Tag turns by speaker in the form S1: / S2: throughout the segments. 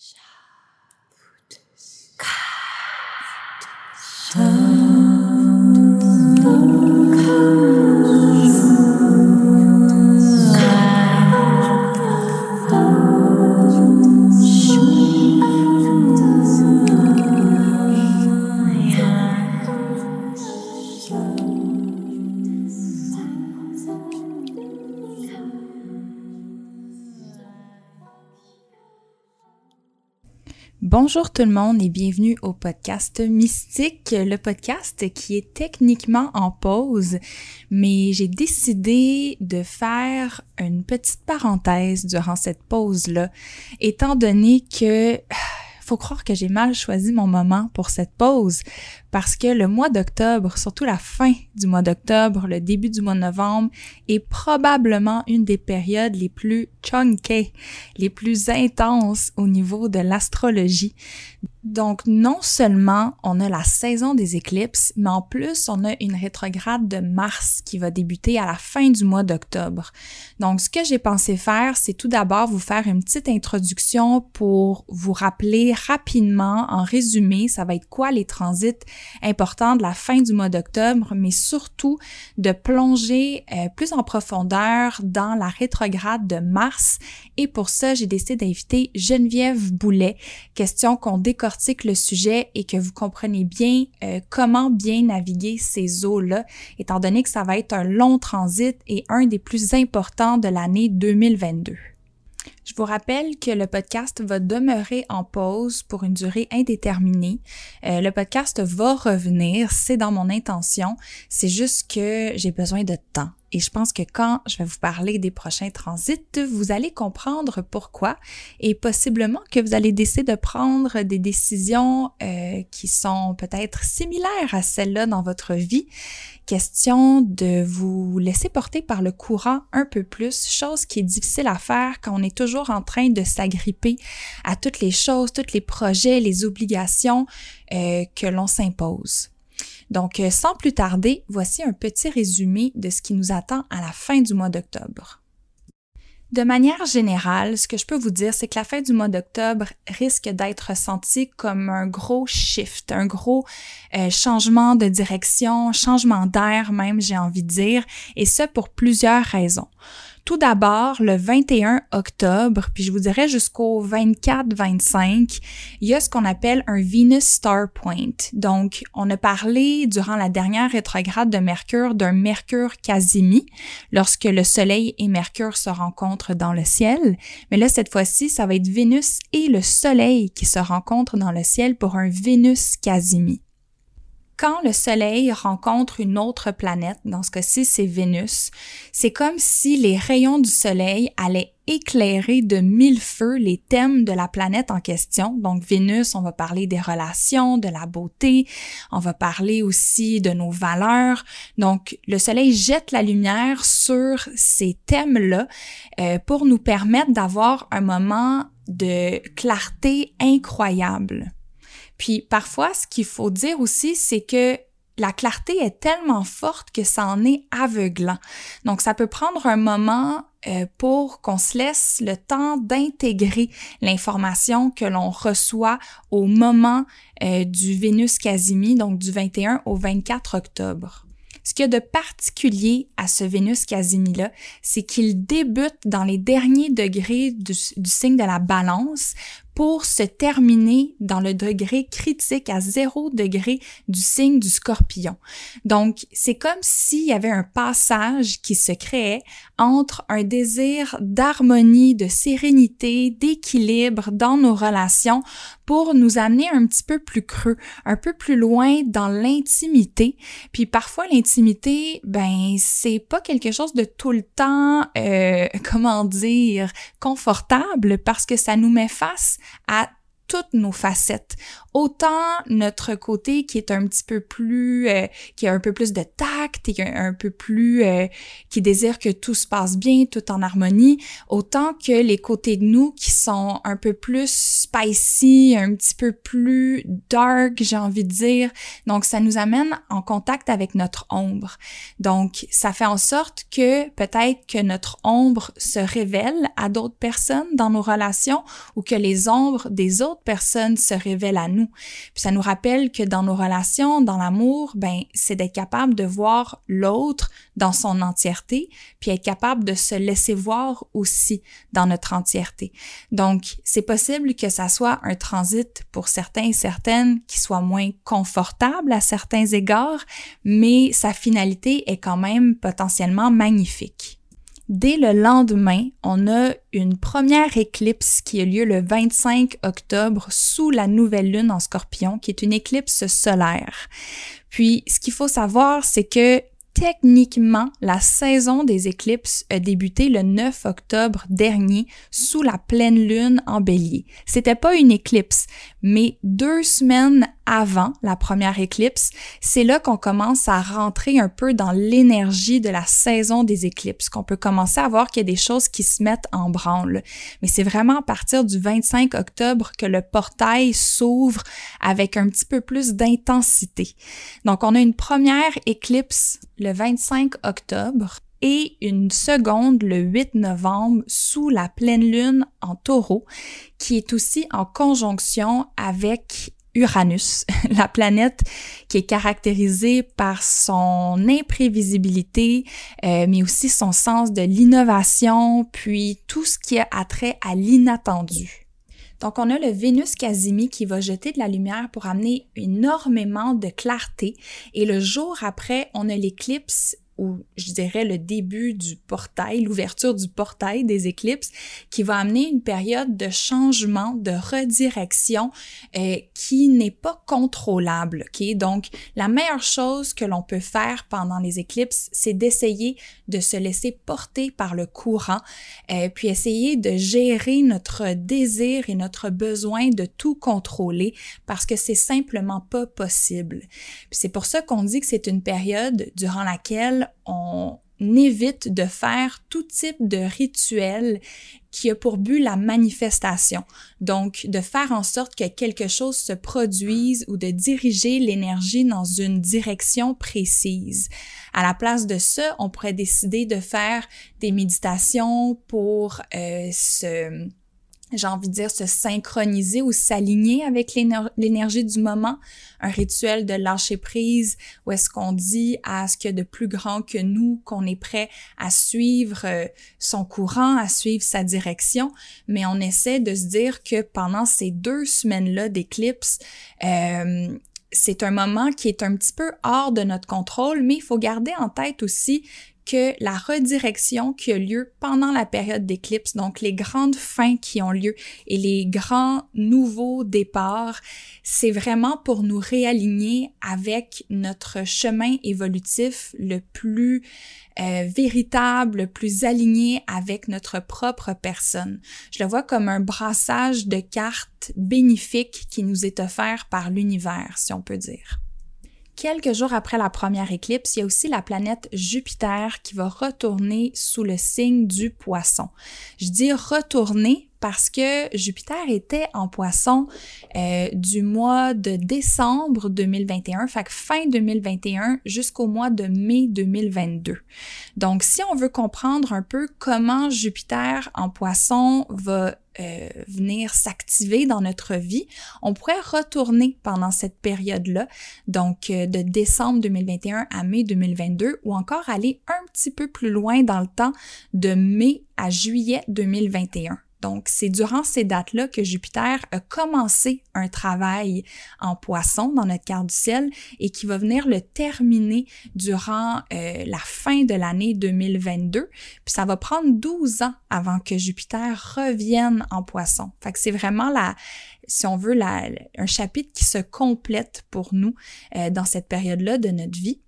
S1: Shabbat. Shabbat. Shabbat. Bonjour tout le monde et bienvenue au podcast Mystique, le podcast qui est techniquement en pause, mais j'ai décidé de faire une petite parenthèse durant cette pause-là, étant donné que faut croire que j'ai mal choisi mon moment pour cette pause parce que le mois d'octobre, surtout la fin du mois d'octobre, le début du mois de novembre, est probablement une des périodes les plus chunky, les plus intenses au niveau de l'astrologie. Donc, non seulement on a la saison des éclipses, mais en plus, on a une rétrograde de Mars qui va débuter à la fin du mois d'octobre. Donc, ce que j'ai pensé faire, c'est tout d'abord vous faire une petite introduction pour vous rappeler rapidement, en résumé, ça va être quoi les transits importants de la fin du mois d'octobre, mais surtout de plonger euh, plus en profondeur dans la rétrograde de Mars. Et pour ça, j'ai décidé d'inviter Geneviève Boulet, question qu'on décore le sujet et que vous comprenez bien euh, comment bien naviguer ces eaux-là, étant donné que ça va être un long transit et un des plus importants de l'année 2022. Je vous rappelle que le podcast va demeurer en pause pour une durée indéterminée. Euh, le podcast va revenir, c'est dans mon intention. C'est juste que j'ai besoin de temps. Et je pense que quand je vais vous parler des prochains transits, vous allez comprendre pourquoi et possiblement que vous allez décider de prendre des décisions euh, qui sont peut-être similaires à celles-là dans votre vie. Question de vous laisser porter par le courant un peu plus, chose qui est difficile à faire quand on est toujours en train de s'agripper à toutes les choses, tous les projets, les obligations euh, que l'on s'impose. Donc, euh, sans plus tarder, voici un petit résumé de ce qui nous attend à la fin du mois d'octobre. De manière générale, ce que je peux vous dire, c'est que la fin du mois d'octobre risque d'être ressentie comme un gros shift, un gros euh, changement de direction, changement d'air même, j'ai envie de dire, et ce pour plusieurs raisons. Tout d'abord, le 21 octobre, puis je vous dirais jusqu'au 24-25, il y a ce qu'on appelle un Venus Star Point. Donc, on a parlé durant la dernière rétrograde de Mercure d'un Mercure Casimi, lorsque le Soleil et Mercure se rencontrent dans le ciel. Mais là, cette fois-ci, ça va être Vénus et le Soleil qui se rencontrent dans le ciel pour un Vénus Casimi quand le Soleil rencontre une autre planète, dans ce cas-ci c'est Vénus, c'est comme si les rayons du Soleil allaient éclairer de mille feux les thèmes de la planète en question. Donc Vénus, on va parler des relations, de la beauté, on va parler aussi de nos valeurs. Donc le Soleil jette la lumière sur ces thèmes-là euh, pour nous permettre d'avoir un moment de clarté incroyable. Puis parfois, ce qu'il faut dire aussi, c'est que la clarté est tellement forte que ça en est aveuglant. Donc, ça peut prendre un moment euh, pour qu'on se laisse le temps d'intégrer l'information que l'on reçoit au moment euh, du Vénus Casimi, donc du 21 au 24 octobre. Ce qu'il y a de particulier à ce Vénus Casimi-là, c'est qu'il débute dans les derniers degrés du, du signe de la balance pour se terminer dans le degré critique à zéro degré du signe du scorpion. Donc, c'est comme s'il y avait un passage qui se créait entre un désir d'harmonie, de sérénité, d'équilibre dans nos relations pour nous amener un petit peu plus creux, un peu plus loin dans l'intimité. Puis parfois l'intimité, ben c'est pas quelque chose de tout le temps, euh, comment dire, confortable parce que ça nous met face à toutes nos facettes. Autant notre côté qui est un petit peu plus, euh, qui a un peu plus de tact et un, peu plus, euh, qui désire que tout se passe bien, tout en harmonie, autant que les côtés de nous qui sont un peu plus spicy, un petit peu plus dark, j'ai envie de dire. Donc, ça nous amène en contact avec notre ombre. Donc, ça fait en sorte que peut-être que notre ombre se révèle à d'autres personnes dans nos relations ou que les ombres des autres personnes se révèlent à nous. Puis ça nous rappelle que dans nos relations, dans l'amour, ben, c'est d'être capable de voir l'autre dans son entièreté, puis être capable de se laisser voir aussi dans notre entièreté. Donc, c'est possible que ça soit un transit pour certains et certaines qui soit moins confortable à certains égards, mais sa finalité est quand même potentiellement magnifique. Dès le lendemain, on a une première éclipse qui a lieu le 25 octobre sous la nouvelle lune en scorpion, qui est une éclipse solaire. Puis, ce qu'il faut savoir, c'est que techniquement, la saison des éclipses a débuté le 9 octobre dernier sous la pleine lune en bélier. C'était pas une éclipse, mais deux semaines avant la première éclipse, c'est là qu'on commence à rentrer un peu dans l'énergie de la saison des éclipses, qu'on peut commencer à voir qu'il y a des choses qui se mettent en branle. Mais c'est vraiment à partir du 25 octobre que le portail s'ouvre avec un petit peu plus d'intensité. Donc on a une première éclipse le 25 octobre et une seconde le 8 novembre sous la pleine lune en taureau, qui est aussi en conjonction avec Uranus, la planète qui est caractérisée par son imprévisibilité, euh, mais aussi son sens de l'innovation, puis tout ce qui a trait à l'inattendu. Donc, on a le Vénus Casimi qui va jeter de la lumière pour amener énormément de clarté. Et le jour après, on a l'éclipse ou je dirais le début du portail, l'ouverture du portail des éclipses, qui va amener une période de changement, de redirection euh, qui n'est pas contrôlable. Ok, donc la meilleure chose que l'on peut faire pendant les éclipses, c'est d'essayer de se laisser porter par le courant, euh, puis essayer de gérer notre désir et notre besoin de tout contrôler, parce que c'est simplement pas possible. C'est pour ça qu'on dit que c'est une période durant laquelle on évite de faire tout type de rituel qui a pour but la manifestation. Donc, de faire en sorte que quelque chose se produise ou de diriger l'énergie dans une direction précise. À la place de ça, on pourrait décider de faire des méditations pour euh, se j'ai envie de dire, se synchroniser ou s'aligner avec l'énergie du moment, un rituel de lâcher prise où est-ce qu'on dit à ce qu'il y a de plus grand que nous, qu'on est prêt à suivre euh, son courant, à suivre sa direction, mais on essaie de se dire que pendant ces deux semaines-là d'éclipse, euh, c'est un moment qui est un petit peu hors de notre contrôle, mais il faut garder en tête aussi que la redirection qui a lieu pendant la période d'éclipse, donc les grandes fins qui ont lieu et les grands nouveaux départs, c'est vraiment pour nous réaligner avec notre chemin évolutif le plus euh, véritable, le plus aligné avec notre propre personne. Je le vois comme un brassage de cartes bénéfiques qui nous est offert par l'univers, si on peut dire. Quelques jours après la première éclipse, il y a aussi la planète Jupiter qui va retourner sous le signe du poisson. Je dis retourner parce que Jupiter était en poisson euh, du mois de décembre 2021, fait que fin 2021 jusqu'au mois de mai 2022. Donc, si on veut comprendre un peu comment Jupiter en poisson va euh, venir s'activer dans notre vie, on pourrait retourner pendant cette période-là, donc euh, de décembre 2021 à mai 2022, ou encore aller un petit peu plus loin dans le temps de mai à juillet 2021. Donc, c'est durant ces dates-là que Jupiter a commencé un travail en poisson dans notre carte du ciel et qui va venir le terminer durant euh, la fin de l'année 2022. Puis ça va prendre 12 ans avant que Jupiter revienne en poisson. Fait que c'est vraiment la, si on veut, la, un chapitre qui se complète pour nous euh, dans cette période-là de notre vie.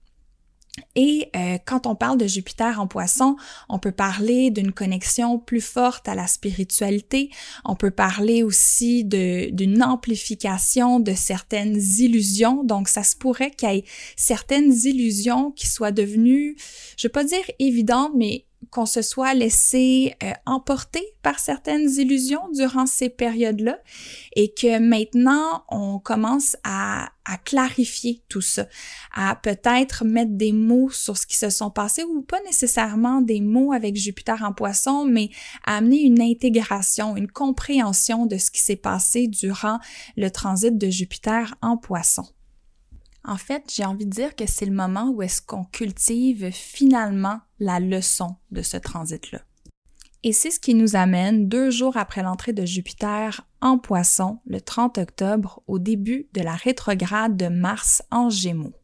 S1: Et euh, quand on parle de Jupiter en poisson, on peut parler d'une connexion plus forte à la spiritualité, on peut parler aussi d'une amplification de certaines illusions, donc ça se pourrait qu'il y ait certaines illusions qui soient devenues, je vais pas dire évidentes, mais qu'on se soit laissé euh, emporter par certaines illusions durant ces périodes-là et que maintenant on commence à, à clarifier tout ça, à peut-être mettre des mots sur ce qui se sont passés ou pas nécessairement des mots avec Jupiter en poisson, mais à amener une intégration, une compréhension de ce qui s'est passé durant le transit de Jupiter en poisson. En fait, j'ai envie de dire que c'est le moment où est-ce qu'on cultive finalement la leçon de ce transit-là. Et c'est ce qui nous amène deux jours après l'entrée de Jupiter en poisson, le 30 octobre, au début de la rétrograde de Mars en Gémeaux.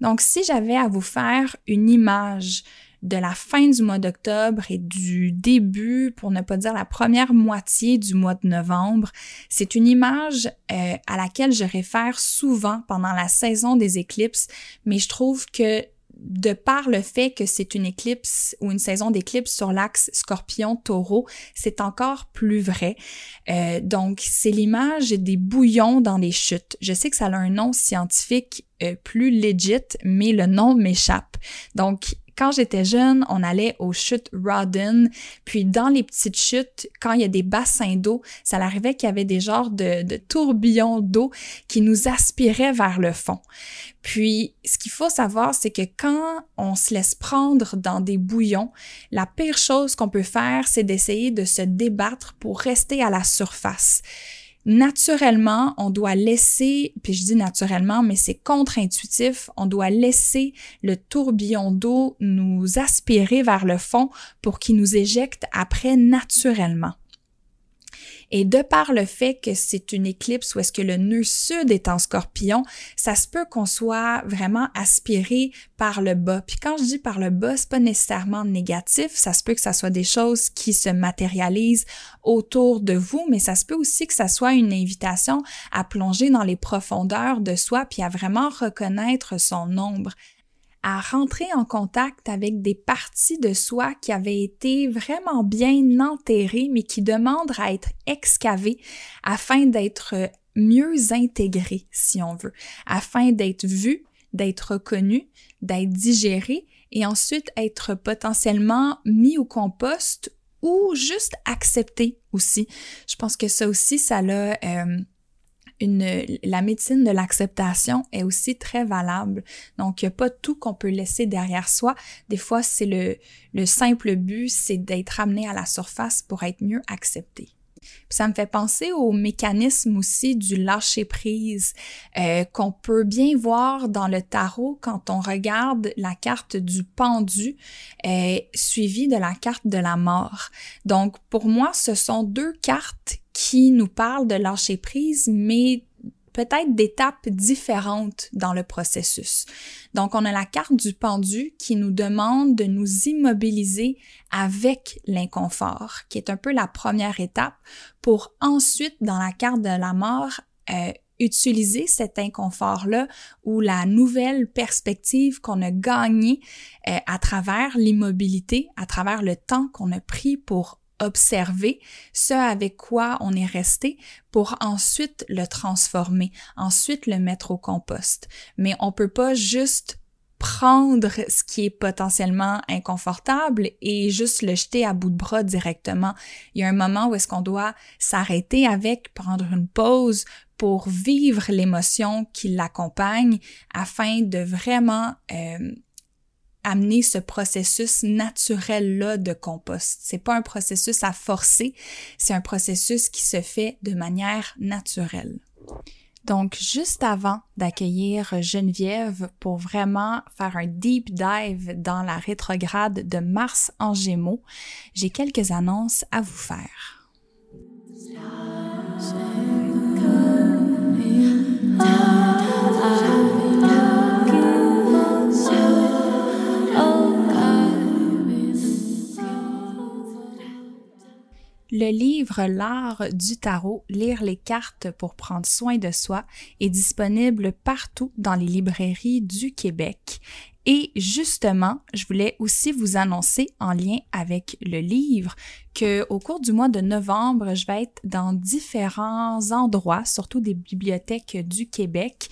S1: Donc, si j'avais à vous faire une image de la fin du mois d'octobre et du début, pour ne pas dire la première moitié du mois de novembre. C'est une image euh, à laquelle je réfère souvent pendant la saison des éclipses, mais je trouve que de par le fait que c'est une éclipse ou une saison d'éclipse sur l'axe scorpion-taureau, c'est encore plus vrai. Euh, donc, c'est l'image des bouillons dans les chutes. Je sais que ça a un nom scientifique euh, plus legit, mais le nom m'échappe. Donc, quand j'étais jeune, on allait aux chutes Rodden, puis dans les petites chutes, quand il y a des bassins d'eau, ça arrivait qu'il y avait des genres de, de tourbillons d'eau qui nous aspiraient vers le fond. Puis, ce qu'il faut savoir, c'est que quand on se laisse prendre dans des bouillons, la pire chose qu'on peut faire, c'est d'essayer de se débattre pour rester à la surface naturellement, on doit laisser, puis je dis naturellement, mais c'est contre-intuitif, on doit laisser le tourbillon d'eau nous aspirer vers le fond pour qu'il nous éjecte après naturellement. Et de par le fait que c'est une éclipse où est-ce que le nœud sud est en scorpion, ça se peut qu'on soit vraiment aspiré par le bas. Puis quand je dis par le bas, c'est pas nécessairement négatif, ça se peut que ça soit des choses qui se matérialisent autour de vous, mais ça se peut aussi que ça soit une invitation à plonger dans les profondeurs de soi puis à vraiment reconnaître son ombre, à rentrer en contact avec des parties de soi qui avaient été vraiment bien enterrées, mais qui demandent à être excavées afin d'être mieux intégrées, si on veut, afin d'être vues, d'être reconnues, d'être digérées et ensuite être potentiellement mis au compost ou juste accepté aussi. Je pense que ça aussi, ça l'a euh, la médecine de l'acceptation est aussi très valable. Donc, il n'y a pas tout qu'on peut laisser derrière soi. Des fois, c'est le, le simple but, c'est d'être amené à la surface pour être mieux accepté. Puis ça me fait penser au mécanisme aussi du lâcher prise euh, qu'on peut bien voir dans le tarot quand on regarde la carte du pendu euh, suivie de la carte de la mort. Donc pour moi, ce sont deux cartes qui nous parle de lâcher prise, mais peut-être d'étapes différentes dans le processus. Donc, on a la carte du pendu qui nous demande de nous immobiliser avec l'inconfort, qui est un peu la première étape, pour ensuite, dans la carte de la mort, euh, utiliser cet inconfort-là ou la nouvelle perspective qu'on a gagnée euh, à travers l'immobilité, à travers le temps qu'on a pris pour observer ce avec quoi on est resté pour ensuite le transformer, ensuite le mettre au compost. Mais on peut pas juste prendre ce qui est potentiellement inconfortable et juste le jeter à bout de bras directement. Il y a un moment où est-ce qu'on doit s'arrêter avec, prendre une pause pour vivre l'émotion qui l'accompagne afin de vraiment euh, amener ce processus naturel-là de compost. C'est pas un processus à forcer, c'est un processus qui se fait de manière naturelle. Donc, juste avant d'accueillir Geneviève pour vraiment faire un deep dive dans la rétrograde de Mars en Gémeaux, j'ai quelques annonces à vous faire. Le livre L'art du tarot, lire les cartes pour prendre soin de soi est disponible partout dans les librairies du Québec. Et justement, je voulais aussi vous annoncer en lien avec le livre que au cours du mois de novembre, je vais être dans différents endroits, surtout des bibliothèques du Québec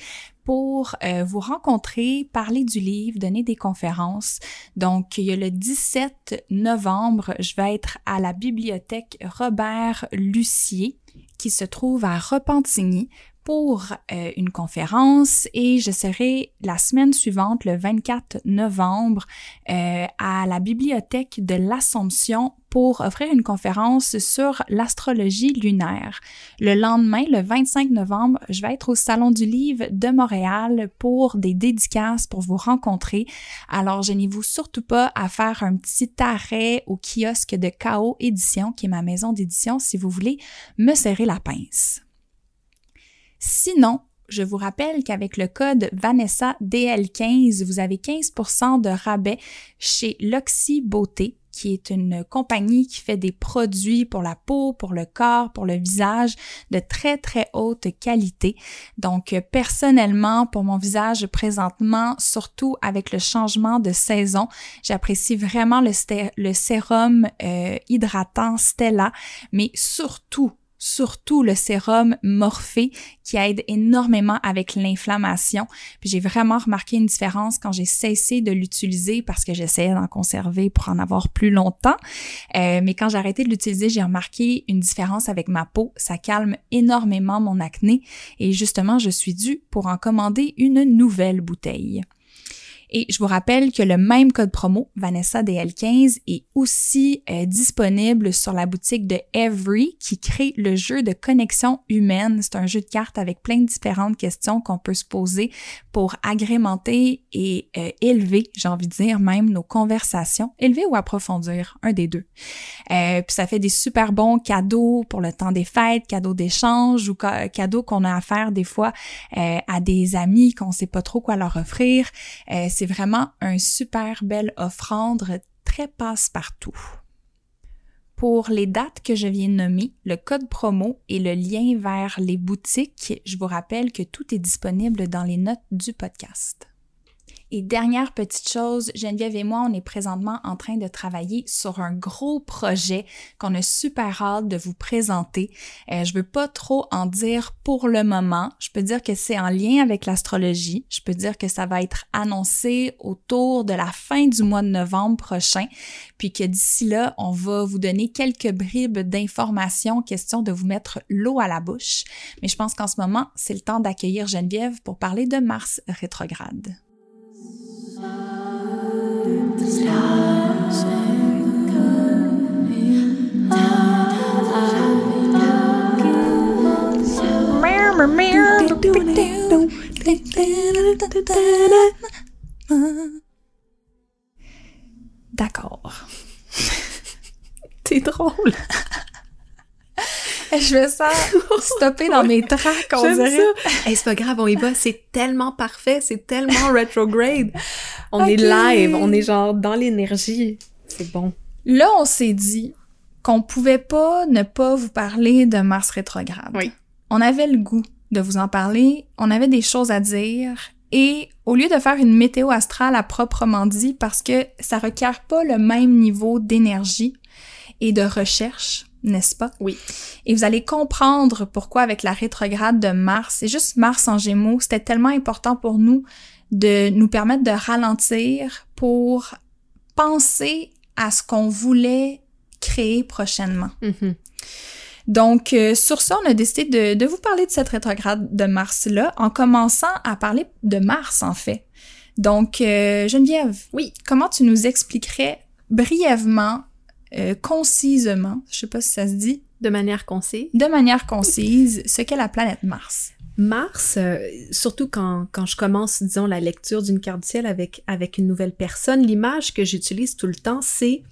S1: pour euh, vous rencontrer, parler du livre, donner des conférences. Donc, il y a le 17 novembre, je vais être à la bibliothèque Robert Lucier qui se trouve à Repentigny pour euh, une conférence et je serai la semaine suivante, le 24 novembre, euh, à la bibliothèque de l'Assomption pour offrir une conférence sur l'astrologie lunaire. Le lendemain, le 25 novembre, je vais être au Salon du Livre de Montréal pour des dédicaces pour vous rencontrer. Alors, gênez-vous surtout pas à faire un petit arrêt au kiosque de KO Édition, qui est ma maison d'édition, si vous voulez me serrer la pince. Sinon, je vous rappelle qu'avec le code Vanessa DL15, vous avez 15% de rabais chez Loxy Beauté qui est une compagnie qui fait des produits pour la peau, pour le corps, pour le visage de très très haute qualité. Donc personnellement, pour mon visage présentement, surtout avec le changement de saison, j'apprécie vraiment le, le sérum euh, hydratant Stella, mais surtout surtout le sérum Morphée qui aide énormément avec l'inflammation. J'ai vraiment remarqué une différence quand j'ai cessé de l'utiliser parce que j'essayais d'en conserver pour en avoir plus longtemps. Euh, mais quand j'ai arrêté de l'utiliser, j'ai remarqué une différence avec ma peau. Ça calme énormément mon acné et justement, je suis due pour en commander une nouvelle bouteille. Et je vous rappelle que le même code promo, Vanessa DL15, est aussi euh, disponible sur la boutique de Every qui crée le jeu de connexion humaine. C'est un jeu de cartes avec plein de différentes questions qu'on peut se poser pour agrémenter et euh, élever, j'ai envie de dire même, nos conversations. Élever ou approfondir, un des deux. Euh, puis ça fait des super bons cadeaux pour le temps des fêtes, cadeaux d'échange ou cadeaux qu'on a à faire des fois à des amis qu'on sait pas trop quoi leur offrir vraiment un super belle offrande très passe-partout. Pour les dates que je viens de nommer, le code promo et le lien vers les boutiques, je vous rappelle que tout est disponible dans les notes du podcast. Et dernière petite chose, Geneviève et moi, on est présentement en train de travailler sur un gros projet qu'on a super hâte de vous présenter. Euh, je veux pas trop en dire pour le moment. Je peux dire que c'est en lien avec l'astrologie. Je peux dire que ça va être annoncé autour de la fin du mois de novembre prochain, puis que d'ici là, on va vous donner quelques bribes d'informations, question de vous mettre l'eau à la bouche. Mais je pense qu'en ce moment, c'est le temps d'accueillir Geneviève pour parler de Mars rétrograde. D'accord.
S2: C'est drôle.
S1: Je vais ça stopper dans mes tracks, on dirait.
S2: Ça. c'est pas grave, on y va. C'est tellement parfait, c'est tellement retrograde. On est live, on est genre dans l'énergie. C'est bon.
S1: Là, on s'est dit qu'on pouvait pas ne pas vous parler de Mars rétrograde.
S2: Oui.
S1: On avait le goût de vous en parler, on avait des choses à dire, et au lieu de faire une météo astrale à proprement dit, parce que ça requiert pas le même niveau d'énergie et de recherche, n'est-ce pas?
S2: Oui.
S1: Et vous allez comprendre pourquoi avec la rétrograde de Mars, et juste Mars en Gémeaux, c'était tellement important pour nous de nous permettre de ralentir pour penser à ce qu'on voulait créer prochainement.
S2: Mm-hmm.
S1: Donc, euh, sur ça, on a décidé de, de vous parler de cette rétrograde de Mars-là en commençant à parler de Mars, en fait. Donc, euh, Geneviève,
S2: oui,
S1: comment tu nous expliquerais brièvement euh, concisement, je sais pas si ça se dit.
S2: De manière concise.
S1: De manière concise, ce qu'est la planète Mars.
S2: Mars, euh, surtout quand, quand je commence, disons, la lecture d'une carte du ciel avec, avec une nouvelle personne, l'image que j'utilise tout le temps, c'est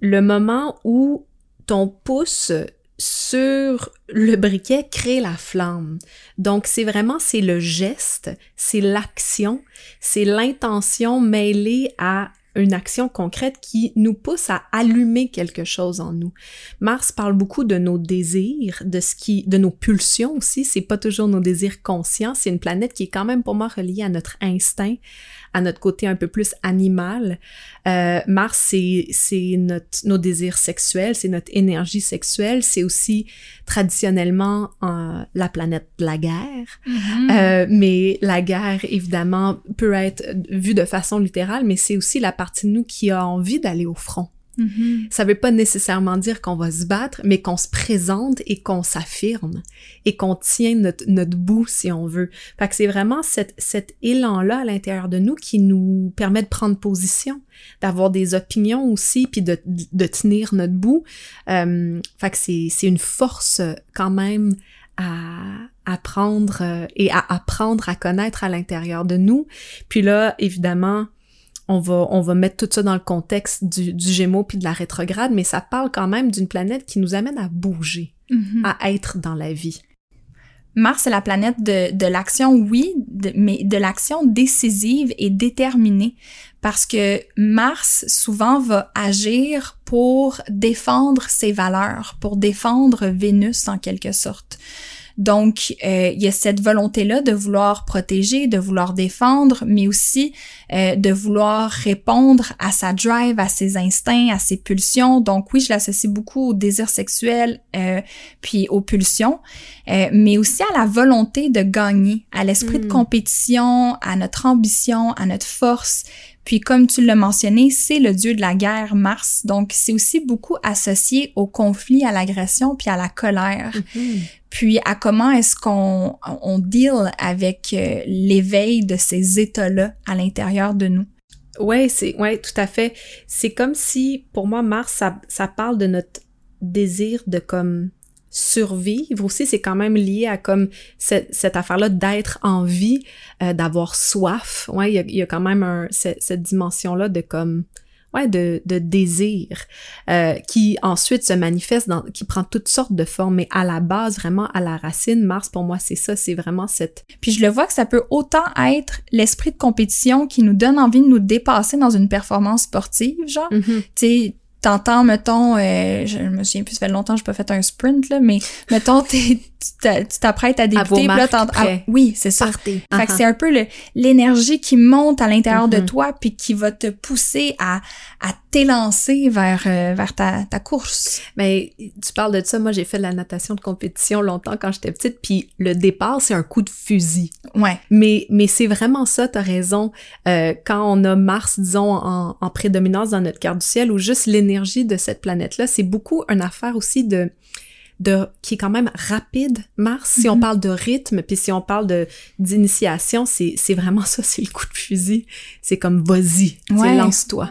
S2: le moment où ton pouce sur le briquet crée la flamme. Donc c'est vraiment c'est le geste, c'est l'action, c'est l'intention mêlée à une action concrète qui nous pousse à allumer quelque chose en nous. Mars parle beaucoup de nos désirs, de ce qui, de nos pulsions aussi. C'est pas toujours nos désirs conscients. C'est une planète qui est quand même pour moi reliée à notre instinct, à notre côté un peu plus animal. Euh, Mars, c'est c'est notre nos désirs sexuels, c'est notre énergie sexuelle. C'est aussi traditionnellement la planète de la guerre.
S1: Mhm.
S2: Euh, mais la guerre, évidemment, peut être vue de façon littérale, mais c'est aussi la partie de nous qui a envie d'aller au front.
S1: Mhm.
S2: Ça veut pas nécessairement dire qu'on va se battre, mais qu'on se présente et qu'on s'affirme et qu'on tient notre, notre bout si on veut. Fait que c'est vraiment cet, cet élan-là à l'intérieur de nous qui nous permet de prendre position, d'avoir des opinions aussi, puis de, de tenir notre bout. Euh, fait que c'est, une force quand même à apprendre euh, et à apprendre à connaître à l'intérieur de nous. Puis là, évidemment, on va, on va mettre tout ça dans le contexte du, du Gémeaux puis de la rétrograde, mais ça parle quand même d'une planète qui nous amène à bouger,
S1: Mhm.
S2: à être dans la vie.
S1: Mars, c'est la planète de, de l'action, oui, de- mais de l'action décisive et déterminée. Parce que Mars, souvent, va agir pour défendre ses valeurs, pour défendre Vénus, en quelque sorte. Donc, euh, il y a cette volonté-là de vouloir protéger, de vouloir défendre, mais aussi euh, de vouloir répondre à sa drive, à ses instincts, à ses pulsions. Donc oui, je l'associe beaucoup au désir sexuel, euh, puis aux pulsions, euh, mais aussi à la volonté de gagner, à l'esprit de
S2: Mm.
S1: compétition, à notre ambition, à notre force. Puis comme tu l'as mentionné, c'est le dieu de la guerre, Mars. Donc c'est aussi beaucoup associé au conflit, à l'agression, puis à la colère puis à comment est-ce qu'on on deal avec euh, l'éveil de ces états-là à l'intérieur de nous?
S2: Ouais, c'est ouais, tout à fait. C'est comme si pour moi Mars ça, ça parle de notre désir de comme survivre aussi, c'est quand même lié à comme cette, cette affaire-là d'être en vie, euh, d'avoir soif. Ouais, il y y a quand même un, cette, cette dimension-là de comme ouais, de, de désir euh, qui ensuite se manifeste dans, qui prend toutes sortes de formes, mais à la base, vraiment à la racine, Mars pour moi c'est ça, c'est vraiment cette
S1: Puis je le vois que ça peut autant être l'esprit de compétition qui nous donne envie de nous dépasser dans une performance sportive, genre. Tu sais, t'entends, mettons, euh, je me souviens plus, ça fait longtemps que j'ai pas fait un sprint, là, mais mettons, t'es- tu t'a- tu t'apprêtes à débuter, là, ah, oui, c'est ça.
S2: Partez.
S1: Fait que c'est un peu l'énergie qui monte à l'intérieur de
S2: Mhm.
S1: toi puis qui va te pousser à, à t'élancer vers, euh, vers ta, ta course.
S2: Mais tu parles de ça, moi j'ai fait de la natation de compétition longtemps quand j'étais petite, puis le départ c'est un coup de fusil.
S1: Ouais.
S2: Mais, mais c'est vraiment ça, t'as raison. Euh, quand on a Mars, disons, en, en prédominance dans notre carte du ciel, ou juste l'énergie de cette planète-là, c'est beaucoup une affaire aussi de de qui est quand même rapide Mars si on
S1: Mhm.
S2: parle de rythme puis si on parle de d'initiation c'est c'est vraiment ça c'est le coup de fusil c'est comme vas-y
S1: Ouais.
S2: lance-toi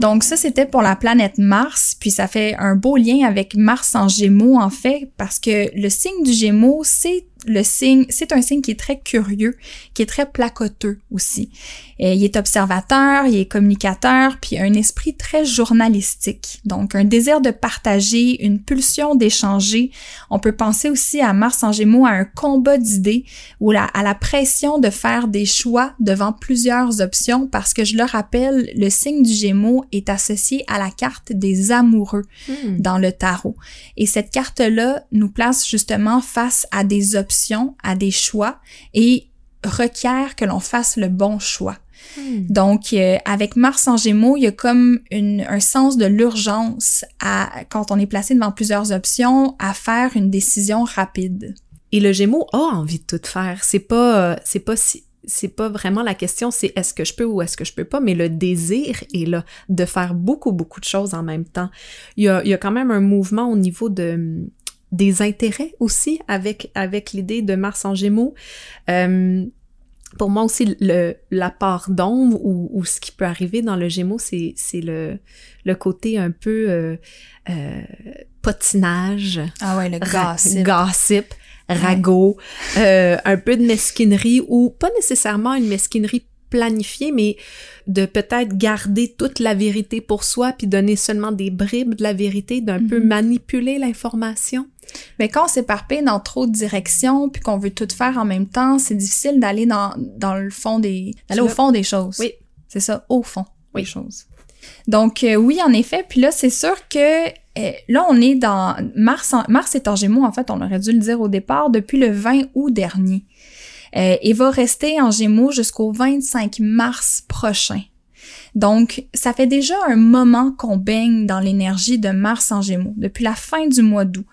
S1: Donc ça, c'était pour la planète Mars, puis ça fait un beau lien avec Mars en Gémeaux, en fait, parce que le signe du Gémeaux, c'est le signe, c'est un signe qui est très curieux, qui est très placoteux aussi. Et il est observateur, il est communicateur, puis un esprit très journalistique. Donc un désir de partager, une pulsion d'échanger. On peut penser aussi à Mars en Gémeaux à un combat d'idées ou à la pression de faire des choix devant plusieurs options parce que je le rappelle, le signe du Gémeaux est associé à la carte des amoureux
S2: Hmm.
S1: dans le tarot. Et cette carte-là nous place justement face à des options, à des choix et requiert que l'on fasse le bon choix.
S2: Hmm.
S1: Donc, euh, avec Mars en Gémeaux, il y a comme une- un sens de l'urgence à quand on est placé devant plusieurs options à faire une décision rapide.
S2: Et le Gémeaux a envie de tout faire. C'est pas, euh, c'est pas si, c'est pas vraiment la question, c'est est-ce que je peux ou est-ce que je peux pas, mais le désir est là de faire beaucoup, beaucoup de choses en même temps. Il y a, il y a quand même un mouvement au niveau de, des intérêts aussi avec, avec l'idée de Mars en Gémeaux. Euh, pour moi aussi, le, la part d'ombre ou, ou ce qui peut arriver dans le Gémeaux, c'est, c'est le, le côté un peu euh, euh, potinage,
S1: Ah ouais, le
S2: ra-
S1: gossip.
S2: gossip, ragot, euh, un peu de mesquinerie ou pas nécessairement une mesquinerie planifiée, mais de peut-être garder toute la vérité pour soi puis donner seulement des bribes de la vérité, d'un peu
S1: Mhm.
S2: manipuler l'information.
S1: Mais quand on s'éparpille dans trop de directions puis qu'on veut tout faire en même temps, c'est difficile d'aller dans, dans le fond des d'aller au fond des choses.
S2: Oui.
S1: C'est ça, au fond
S2: Oui.
S1: des choses. Donc euh, oui, en effet, puis là c'est sûr que euh, là on est dans Mars en- Mars est en Gémeaux en fait, on aurait dû le dire au départ depuis le 20 août dernier. Euh, et va rester en Gémeaux jusqu'au 25 mars prochain. Donc, ça fait déjà un moment qu'on baigne dans l'énergie de Mars en Gémeaux, depuis la fin du mois d'août.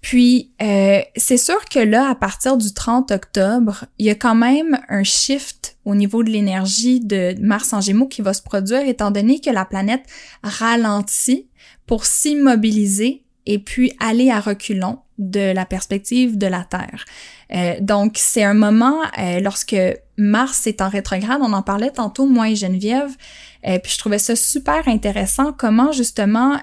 S1: Puis, euh, c'est sûr que là, à partir du 30 octobre, il y a quand même un shift au niveau de l'énergie de Mars en Gémeaux qui va se produire, étant donné que la planète ralentit pour s'immobiliser et puis aller à reculons de la perspective de la Terre. Euh, donc, c'est un moment, euh, lorsque Mars est en rétrograde, on en parlait tantôt, moi et Geneviève, euh, puis je trouvais ça super intéressant, comment justement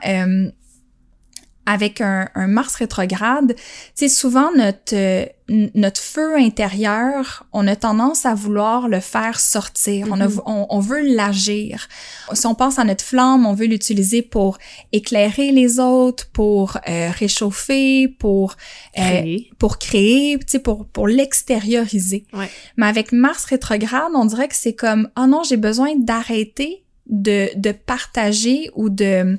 S1: avec un, un, Mars rétrograde, sais, souvent notre, euh, notre feu intérieur, on a tendance à vouloir le faire sortir. on, a, mm-hmm. on, on, veut l'agir. Si on pense à notre flamme, on veut l'utiliser pour éclairer les autres, pour euh, réchauffer, pour euh, créer. pour créer, tu sais, pour, pour l'extérioriser.
S2: Ouais.
S1: Mais avec Mars rétrograde, on dirait que c'est comme, oh non, j'ai besoin d'arrêter de, de partager ou de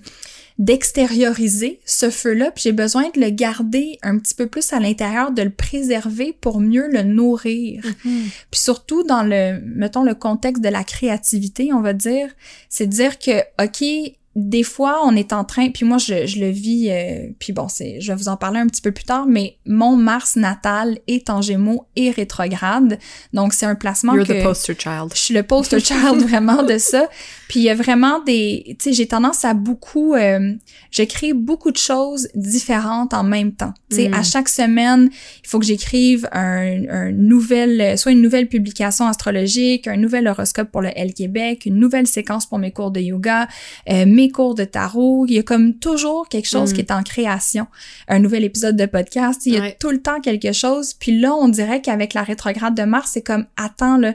S1: d'extérioriser ce feu-là, puis j'ai besoin de le garder un petit peu plus à l'intérieur, de le préserver pour mieux le nourrir.
S2: Mm-hmm.
S1: Puis surtout dans le, mettons, le contexte de la créativité, on va dire, c'est dire que, OK, des fois, on est en train, puis moi, je, je le vis, euh, puis bon, c'est, je vais vous en parler un petit peu plus tard, mais mon Mars natal est en Gémeaux et rétrograde, donc c'est un placement
S2: You're
S1: que...
S2: the poster child.
S1: Je suis le poster child vraiment de ça. Puis il y a vraiment des, tu sais, j'ai tendance à beaucoup, euh, je crée beaucoup de choses différentes en même temps. Tu sais,
S2: Mm.
S1: à chaque semaine, il faut que j'écrive un, un nouvel, soit une nouvelle publication astrologique, un nouvel horoscope pour le L Québec, une nouvelle séquence pour mes cours de yoga, euh, mes cours de tarot. Il y a comme toujours quelque chose
S2: Mm.
S1: qui est en création. Un nouvel épisode de podcast. Il y a
S2: Ouais.
S1: tout le temps quelque chose. Puis là, on dirait qu'avec la rétrograde de Mars, c'est comme, attends, là,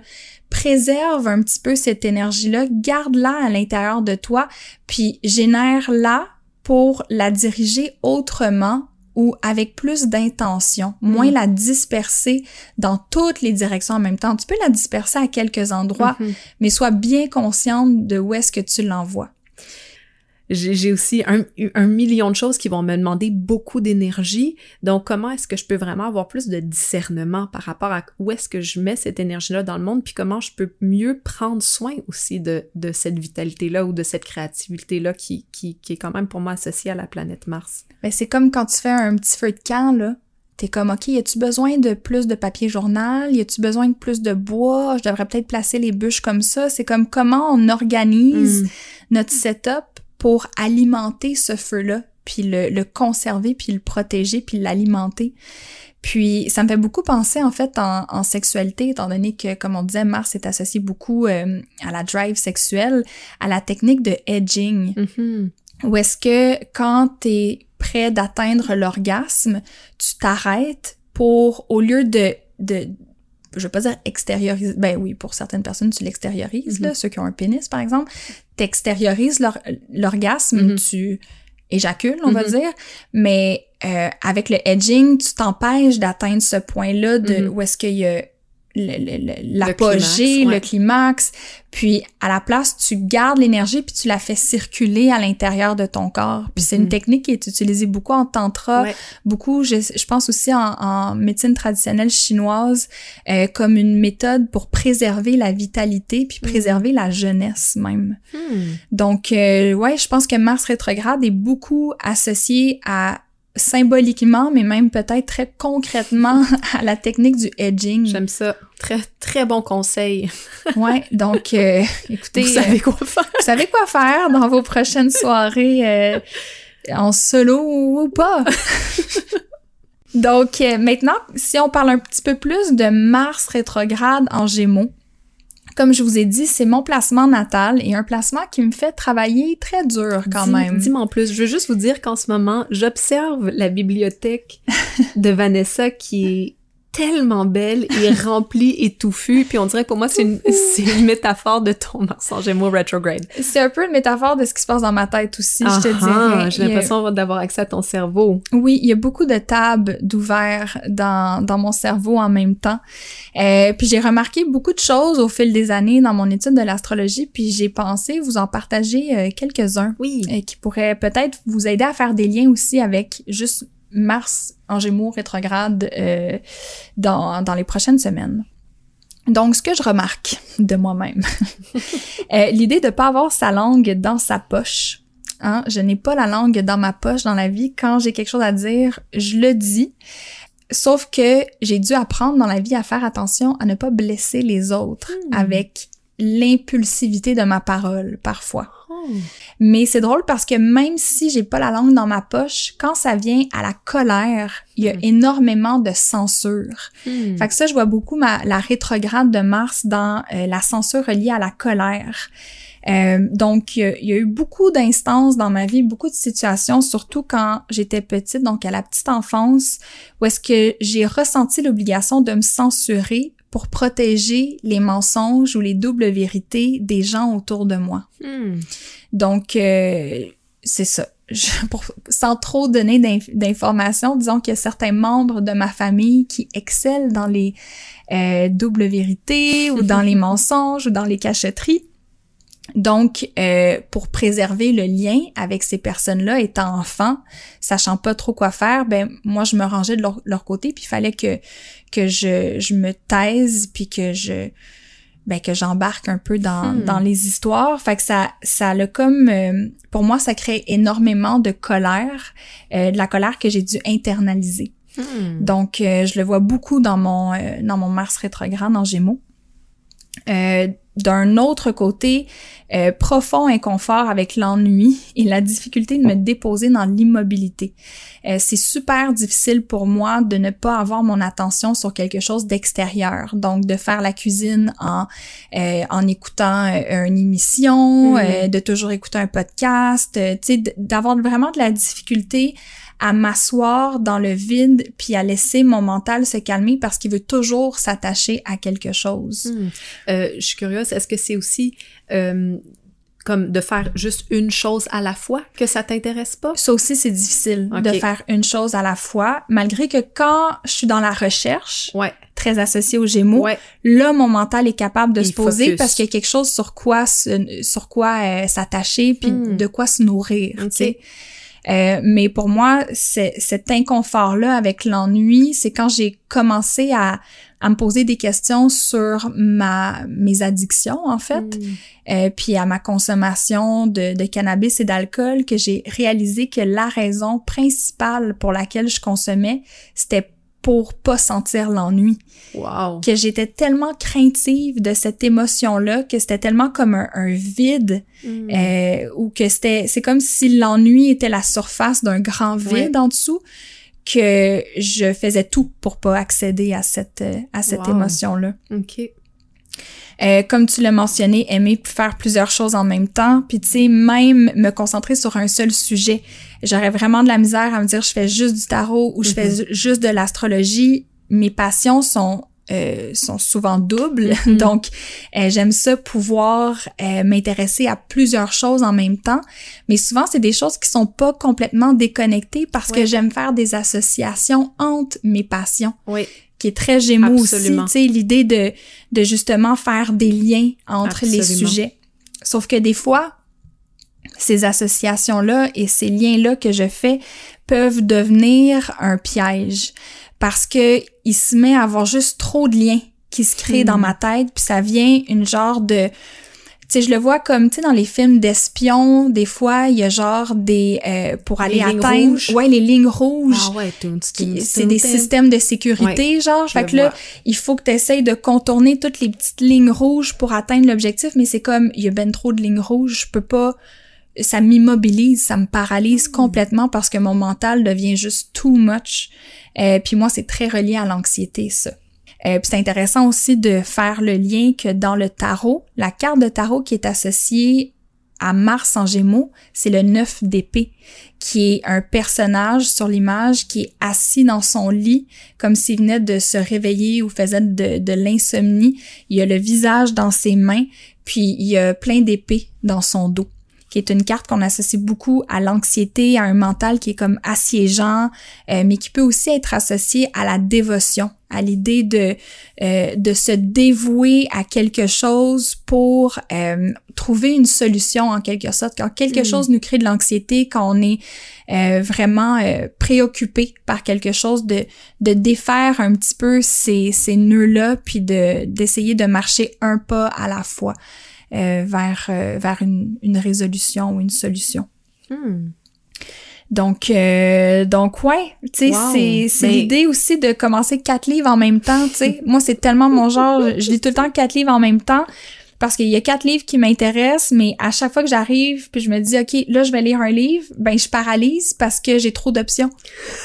S1: préserve un petit peu cette énergie-là, garde-la à l'intérieur de toi, puis génère-la pour la diriger autrement ou avec plus d'intention, moins
S2: Mm.
S1: la disperser dans toutes les directions en même temps. Tu peux la disperser à quelques endroits,
S2: Mhm.
S1: mais sois bien consciente de où est-ce que tu l'envoies.
S2: J'ai aussi un, un million de choses qui vont me demander beaucoup d'énergie. Donc, comment est-ce que je peux vraiment avoir plus de discernement par rapport à où est-ce que je mets cette énergie-là dans le monde, puis comment je peux mieux prendre soin aussi de, de cette vitalité-là ou de cette créativité-là qui, qui, qui est quand même pour moi associée à la planète Mars?
S1: Ben, c'est comme quand tu fais un petit feu de camp, là. T'es comme, OK, y a-tu besoin de plus de papier journal? Y a-tu besoin de plus de bois? Je devrais peut-être placer les bûches comme ça. C'est comme comment on organise
S2: Mm.
S1: notre setup pour alimenter ce feu-là, puis le, le conserver, puis le protéger, puis l'alimenter. Puis ça me fait beaucoup penser en fait en, en sexualité, étant donné que, comme on disait, Mars est associé beaucoup euh, à la drive sexuelle, à la technique de edging.
S2: Mhm.
S1: Ou est-ce que quand t'es près d'atteindre l'orgasme, tu t'arrêtes pour, au lieu de, de, je veux pas dire extérioriser, ben oui, pour certaines personnes, tu l'extériorises, là, ceux qui ont un pénis, par exemple, t'extériorises l'orgasme,
S2: Mhm.
S1: tu éjacules, on va
S2: Mhm.
S1: dire, mais euh, avec le edging, tu t'empêches d'atteindre ce point-là de
S2: Mhm.
S1: où est-ce qu'il y a le- le- le- l'apogée,
S2: ouais.
S1: le climax, puis à la place, tu gardes l'énergie puis tu la fais circuler à l'intérieur de ton corps. Puis c'est une
S2: Mhm.
S1: technique qui est utilisée beaucoup en tantra,
S2: Ouais.
S1: beaucoup, je, je pense aussi en, en médecine traditionnelle chinoise, euh, comme une méthode pour préserver la vitalité puis
S2: Mhm.
S1: préserver la jeunesse même.
S2: Hmm.
S1: Donc, euh, ouais, je pense que Mars rétrograde est beaucoup associé à symboliquement, mais même peut-être très concrètement à la technique du edging.
S2: J'aime ça. Très, très bon conseil.
S1: Ouais, donc euh, écoutez,
S2: Vous
S1: euh,
S2: savez quoi faire.
S1: vous savez quoi faire dans vos prochaines soirées euh, en solo ou pas. Donc euh, maintenant, si on parle un petit peu plus de Mars rétrograde en Gémeaux, comme je vous ai dit, c'est mon placement natal et un placement qui me fait travailler très dur quand
S2: Dis-
S1: même.
S2: Dis-moi en plus. Je veux juste vous dire qu'en ce moment, j'observe la bibliothèque de Vanessa qui est tellement belle et remplie et touffue. Puis on dirait que pour moi, c'est une, c'est une métaphore de ton Mars en Gémeaux retrograde.
S1: C'est un peu une métaphore de ce qui se passe dans ma tête aussi, je te
S2: Ah,
S1: dirais.
S2: J'ai
S1: a-
S2: l'impression d'avoir accès à ton cerveau.
S1: Oui, il y a beaucoup de tables d'ouverts dans, dans mon cerveau en même temps. Euh, puis j'ai remarqué beaucoup de choses au fil des années dans mon étude de l'astrologie, puis j'ai pensé vous en partager euh, quelques-uns
S2: Oui.
S1: euh, qui pourraient peut-être vous aider à faire des liens aussi avec juste Mars en Gémeaux rétrograde euh, dans, dans les prochaines semaines. Donc, ce que je remarque de moi-même, euh, l'idée de pas avoir sa langue dans sa poche. Hein, je n'ai pas la langue dans ma poche dans la vie. Quand j'ai quelque chose à dire, je le dis. Sauf que j'ai dû apprendre dans la vie à faire attention à ne pas blesser les autres
S2: Hmm.
S1: avec l'impulsivité de ma parole parfois. Mais c'est drôle parce que même si j'ai pas la langue dans ma poche, quand ça vient à la colère, il y a
S2: Hmm.
S1: énormément de censure.
S2: Hmm.
S1: Fait que ça, je vois beaucoup ma, la rétrograde de Mars dans euh, la censure reliée à la colère. Euh, donc, il y, y a eu beaucoup d'instances dans ma vie, beaucoup de situations, surtout quand j'étais petite, donc à la petite enfance, où est-ce que j'ai ressenti l'obligation de me censurer pour protéger les mensonges ou les doubles vérités des gens autour de moi.
S2: Hmm.
S1: Donc, euh, c'est ça. Je- pour- sans trop donner d'inf- d'informations, disons qu'il y a certains membres de ma famille qui excellent dans les euh, doubles vérités ou dans les mensonges ou dans les cachotteries. Donc, euh, pour préserver le lien avec ces personnes-là, étant enfant, sachant pas trop quoi faire, ben moi je me rangeais de leur, leur côté, puis il fallait que que je, je me taise, puis que je ben que j'embarque un peu dans,
S2: Hmm.
S1: dans les histoires. Fait que ça ça le comme euh, pour moi ça crée énormément de colère, euh, de la colère que j'ai dû internaliser.
S2: Hmm.
S1: Donc, euh, je le vois beaucoup dans mon, euh, dans mon Mars rétrograde en Gémeaux. Euh, D'un autre côté, euh, profond inconfort avec l'ennui et la difficulté de me déposer dans l'immobilité. Euh, c'est super difficile pour moi de ne pas avoir mon attention sur quelque chose d'extérieur. Donc, de faire la cuisine en, euh, en écoutant euh, une émission, euh, de toujours écouter un podcast, euh, tu sais, d- d'avoir vraiment de la difficulté à m'asseoir dans le vide puis à laisser mon mental se calmer parce qu'il veut toujours s'attacher à quelque chose.
S2: Hmm. Euh, je suis curieuse, est-ce que c'est aussi euh, comme de faire juste une chose à la fois que ça t'intéresse pas?
S1: Ça aussi, c'est difficile de faire une chose à la fois, malgré que quand je suis dans la recherche,
S2: Ouais,
S1: très associée aux Gémeaux,
S2: ouais.
S1: là, mon mental est capable de
S2: Il
S1: se poser
S2: focus.
S1: parce qu'il y a quelque chose sur quoi se- sur quoi euh, s'attacher puis
S2: Hmm.
S1: de quoi se nourrir,
S2: Ok.
S1: Euh, mais pour moi, cet inconfort-là avec l'ennui, c'est quand j'ai commencé à, à me poser des questions sur ma mes addictions en fait,
S2: Hmm.
S1: euh, puis à ma consommation de, de cannabis et d'alcool que j'ai réalisé que la raison principale pour laquelle je consommais, c'était pour pas sentir l'ennui
S2: Wow.
S1: que j'étais tellement craintive de cette émotion-là que c'était tellement comme un, un vide
S2: Hmm.
S1: euh, ou que c'était c'est comme si l'ennui était la surface d'un grand vide
S2: Ouais.
S1: en dessous que je faisais tout pour pas accéder à cette à cette
S2: Wow.
S1: émotion-là.
S2: OK.
S1: Euh, comme tu l'as mentionné, aimer faire plusieurs choses en même temps, puis tu sais même me concentrer sur un seul sujet. J'aurais vraiment de la misère à me dire je fais juste du tarot ou je fais ju- juste de l'astrologie. Mes passions sont euh, sont souvent doubles,
S2: Mhm.
S1: donc euh, j'aime ça pouvoir euh, m'intéresser à plusieurs choses en même temps. Mais souvent c'est des choses qui sont pas complètement déconnectées parce que j'aime faire des associations entre mes passions
S2: Oui.
S1: qui est très Gémeaux
S2: Absolument.
S1: aussi, tu sais, l'idée de, de justement faire des liens entre les sujets. Sauf que des fois, ces associations-là et ces liens-là que je fais peuvent devenir un piège parce que il se met à avoir juste trop de liens qui se créent
S2: Hmm.
S1: dans ma tête, puis ça vient une genre de tu sais, je le vois comme, tu sais, dans les films d'espions, des fois, il y a genre des... euh, pour aller
S2: lignes
S1: atteindre...
S2: rouges.
S1: Ouais, les lignes rouges.
S2: Ah ouais.
S1: C'est des systèmes de sécurité, genre. Fait que là,
S2: vois.
S1: il faut que tu essayes de contourner toutes les petites lignes rouges pour atteindre l'objectif, mais c'est comme, il y a ben trop de lignes rouges, je peux pas... Ça m'immobilise, ça me paralyse
S2: Hmm.
S1: complètement parce que mon mental devient juste too much. Euh, puis moi, c'est très relié à l'anxiété, ça. Euh, puis c'est intéressant aussi de faire le lien que dans le tarot, la carte de tarot qui est associée à Mars en Gémeaux, c'est le 9 d'épée, qui est un personnage sur l'image qui est assis dans son lit, comme s'il venait de se réveiller ou faisait de, de l'insomnie. Il a le visage dans ses mains, puis il y a plein d'épées dans son dos qui est une carte qu'on associe beaucoup à l'anxiété, à un mental qui est comme assiégeant, euh, mais qui peut aussi être associé à la dévotion, à l'idée de euh, de se dévouer à quelque chose pour euh, trouver une solution en quelque sorte. Quand quelque
S2: Mm.
S1: chose nous crée de l'anxiété, quand on est euh, vraiment euh, préoccupé par quelque chose, de de défaire un petit peu ces ces nœuds là, puis de d'essayer de marcher un pas à la fois euh, vers euh, vers une une résolution ou une solution.
S2: Hmm.
S1: Donc, euh, donc ouais, tu sais,
S2: Wow.
S1: c'est,
S2: Ben-
S1: l'idée aussi de commencer quatre livres en même temps, tu sais. Moi, c'est tellement mon genre, je lis tout le temps quatre livres en même temps parce qu'il y a quatre livres qui m'intéressent, mais à chaque fois que j'arrive, puis je me dis, OK, là, je vais lire un livre, ben, je paralyse parce que j'ai trop d'options.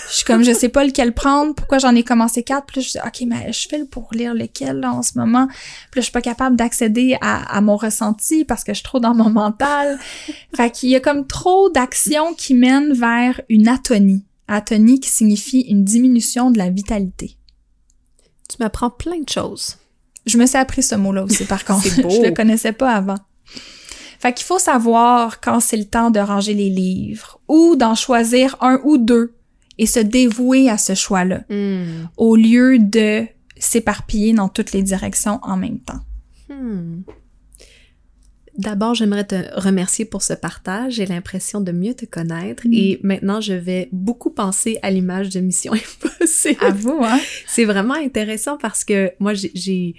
S1: Je suis comme, je sais pas lequel prendre, pourquoi j'en ai commencé quatre, puis là, je dis, OK, mais je fais le pour lire lequel, là, en ce moment. Puis là, je suis pas capable d'accéder à, à mon ressenti parce que je suis trop dans mon mental. Fait qu'il y a comme trop d'actions qui mènent vers une atonie. Atonie qui signifie une diminution de la vitalité.
S2: Tu m'apprends plein de choses.
S1: Je me suis appris ce mot-là aussi, par contre.
S2: Beau.
S1: Je le connaissais pas avant. Fait qu'il faut savoir quand c'est le temps de ranger les livres ou d'en choisir un ou deux et se dévouer à ce choix-là
S2: Hmm.
S1: au lieu de s'éparpiller dans toutes les directions en même temps.
S2: Hmm. D'abord, j'aimerais te remercier pour ce partage. J'ai l'impression de mieux te connaître
S1: Mm.
S2: et maintenant, je vais beaucoup penser à l'image de Mission Impossible.
S1: À vous, hein?
S2: C'est vraiment intéressant parce que moi, j'ai-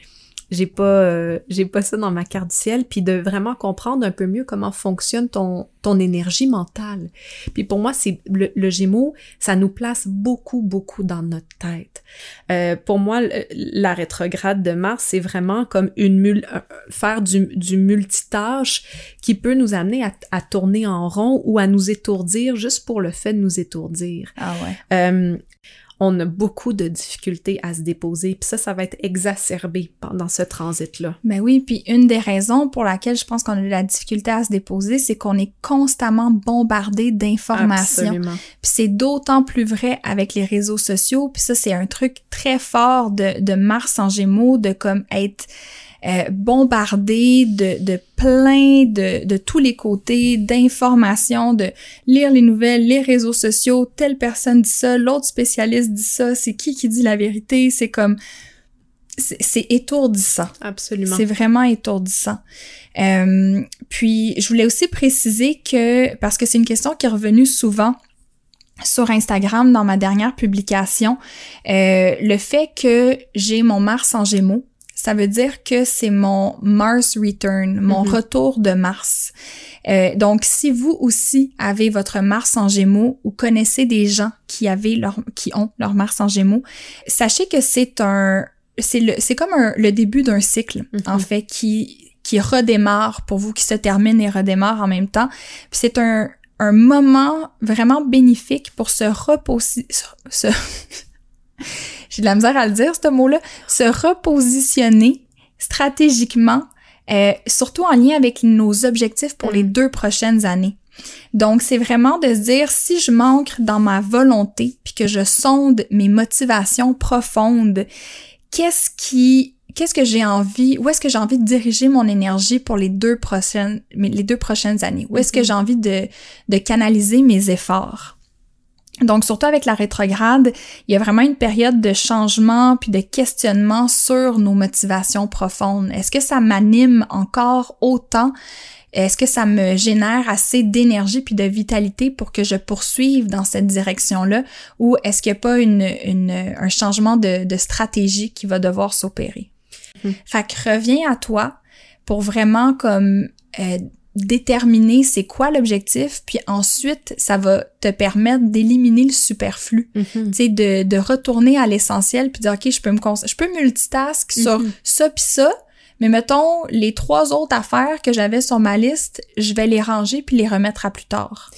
S2: j'ai pas euh, j'ai pas ça dans ma carte du ciel puis de vraiment comprendre un peu mieux comment fonctionne ton ton énergie mentale. Puis pour moi, c'est le, le Gémeaux, ça nous place beaucoup beaucoup dans notre tête. Euh, pour moi, la rétrograde de Mars, c'est vraiment comme une mul faire du du multitâche qui peut nous amener à, à tourner en rond ou à nous étourdir juste pour le fait de nous étourdir.
S1: Ah ouais.
S2: Euh, on a beaucoup de difficultés à se déposer, puis ça, ça va être exacerbé pendant ce transit-là.
S1: Ben oui, puis une des raisons pour laquelle je pense qu'on a de la difficulté à se déposer, c'est qu'on est constamment bombardé d'informations.
S2: Absolument.
S1: Puis c'est d'autant plus vrai avec les réseaux sociaux. Puis ça, c'est un truc très fort de, de Mars en Gémeaux, de comme être euh, bombardé de, de plein de, de tous les côtés d'informations, de lire les nouvelles, les réseaux sociaux, telle personne dit ça, l'autre spécialiste dit ça, c'est qui qui dit la vérité, c'est comme... C'est c'est étourdissant.
S2: Absolument.
S1: C'est vraiment étourdissant. Euh, puis, je voulais aussi préciser que, parce que c'est une question qui est revenue souvent sur Instagram dans ma dernière publication, euh, le fait que j'ai mon Mars en Gémeaux, ça veut dire que c'est mon Mars Return, mon
S2: Mhm.
S1: retour de Mars. Euh, donc, si vous aussi avez votre Mars en Gémeaux ou connaissez des gens qui avaient leur, qui ont leur Mars en Gémeaux, sachez que c'est un, c'est le, c'est comme un- le début d'un cycle,
S2: Mhm.
S1: en fait, qui, qui redémarre pour vous, qui se termine et redémarre en même temps. Puis c'est un, un moment vraiment bénéfique pour se reposer, se, j'ai de la misère à le dire, ce mot-là, se repositionner stratégiquement, euh, surtout en lien avec nos objectifs pour
S2: Mm.
S1: les deux prochaines années. Donc, c'est vraiment de se dire, si je manque dans ma volonté, puis que je sonde mes motivations profondes, qu'est-ce qui, qu'est-ce que j'ai envie, où est-ce que j'ai envie de diriger mon énergie pour les deux prochaines, les deux prochaines années? Où est-ce que
S2: Mhm.
S1: j'ai envie de, de canaliser mes efforts? Donc, surtout avec la rétrograde, il y a vraiment une période de changement puis de questionnement sur nos motivations profondes. Est-ce que ça m'anime encore autant? Est-ce que ça me génère assez d'énergie puis de vitalité pour que je poursuive dans cette direction-là? Ou est-ce qu'il n'y a pas une, une- un changement de, de stratégie qui va devoir s'opérer?
S2: Mhm.
S1: Fait que reviens à toi pour vraiment comme euh, déterminer c'est quoi l'objectif, puis ensuite, ça va te permettre d'éliminer le superflu.
S2: Mhm.
S1: Tu sais, de, de retourner à l'essentiel puis dire, OK, je peux me je peux multitask sur
S2: Mhm.
S1: ça puis ça, mais mettons, les trois autres affaires que j'avais sur ma liste, je vais les ranger puis les remettre à plus tard.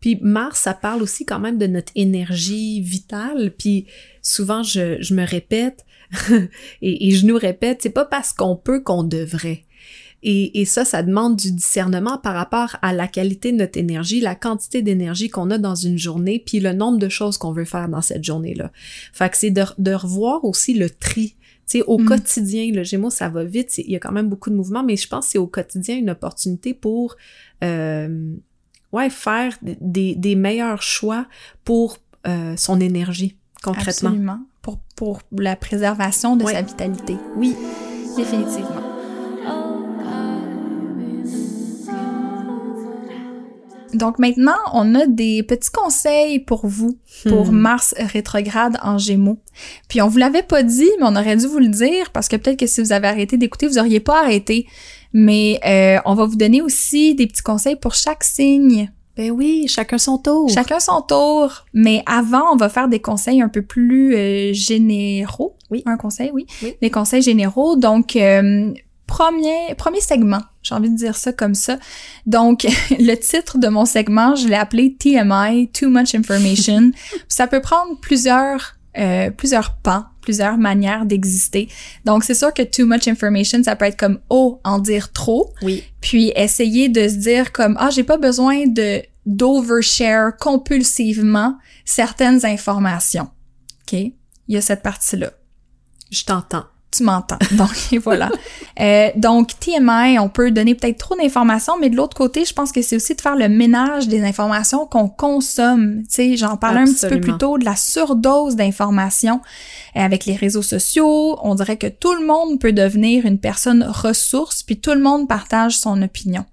S2: Puis Mars, ça parle aussi quand même de notre énergie vitale. Puis souvent, je, je me répète et, et je nous répète, c'est pas parce qu'on peut qu'on devrait. Et, et ça, ça demande du discernement par rapport à la qualité de notre énergie, la quantité d'énergie qu'on a dans une journée, puis le nombre de choses qu'on veut faire dans cette journée-là. Fait que c'est de, de revoir aussi le tri. Sais, au
S1: Mm.
S2: quotidien, le Gémeaux, ça va vite, il y a quand même beaucoup de mouvements, mais je pense que c'est au quotidien une opportunité pour, euh, ouais, faire des, des meilleurs choix pour euh, son énergie, concrètement.
S1: Absolument. Pour, pour la préservation de sa vitalité.
S2: Oui.
S1: Définitivement. Donc maintenant, on a des petits conseils pour vous pour
S2: Hmm.
S1: Mars rétrograde en Gémeaux. Puis on vous l'avait pas dit, mais on aurait dû vous le dire parce que peut-être que si vous avez arrêté d'écouter, vous auriez pas arrêté. Mais euh, on va vous donner aussi des petits conseils pour chaque signe.
S2: Ben oui, chacun son tour.
S1: Chacun son tour. Mais avant, on va faire des conseils un peu plus euh, généraux.
S2: Oui.
S1: Un conseil, oui.
S2: Oui.
S1: Les conseils généraux. Donc, euh, premier, premier segment. J'ai envie de dire ça comme ça. Donc, le titre de mon segment, je l'ai appelé TMI, Too Much Information. ça peut prendre plusieurs, euh, plusieurs pans, plusieurs manières d'exister. Donc, c'est sûr que Too Much Information, ça peut être comme, oh, en dire trop
S2: Oui.
S1: puis essayer de se dire comme ah j'ai pas besoin de d'overshare compulsivement certaines informations. OK? Il y a cette partie-là.
S2: Je t'entends.
S1: Tu m'entends. Donc voilà. Euh, donc TMI, on peut donner peut-être trop d'informations, mais de l'autre côté, je pense que c'est aussi de faire le ménage des informations qu'on consomme. Tu sais, j'en parlais un petit peu plus tôt de la surdose d'informations Euh, avec les réseaux sociaux. On dirait que tout le monde peut devenir une personne ressource, puis tout le monde partage son opinion.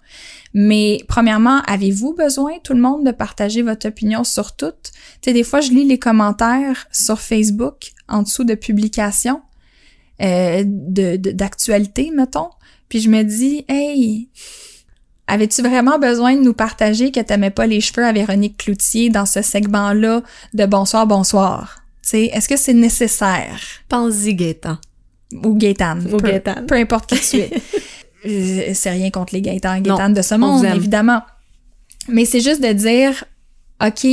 S1: Mais premièrement, avez-vous besoin, tout le monde, de partager votre opinion sur tout? Tu sais, des fois, je lis les commentaires sur Facebook en dessous de publications euh, de de- d'actualité, mettons. Puis je me dis, hey, avais-tu vraiment besoin de nous partager que t'aimais pas les cheveux à Véronique Cloutier dans ce segment-là de bonsoir, bonsoir? Tu sais, est-ce que c'est nécessaire?
S2: Pense-y, Gaëtan.
S1: Ou Gaëtan.
S2: Ou
S1: peu,
S2: Gaëtan.
S1: peu importe qui tu es. Euh, c'est rien contre les
S2: Non,
S1: Gaëtanes de ce
S2: on
S1: monde, évidemment. Mais c'est juste de dire, OK,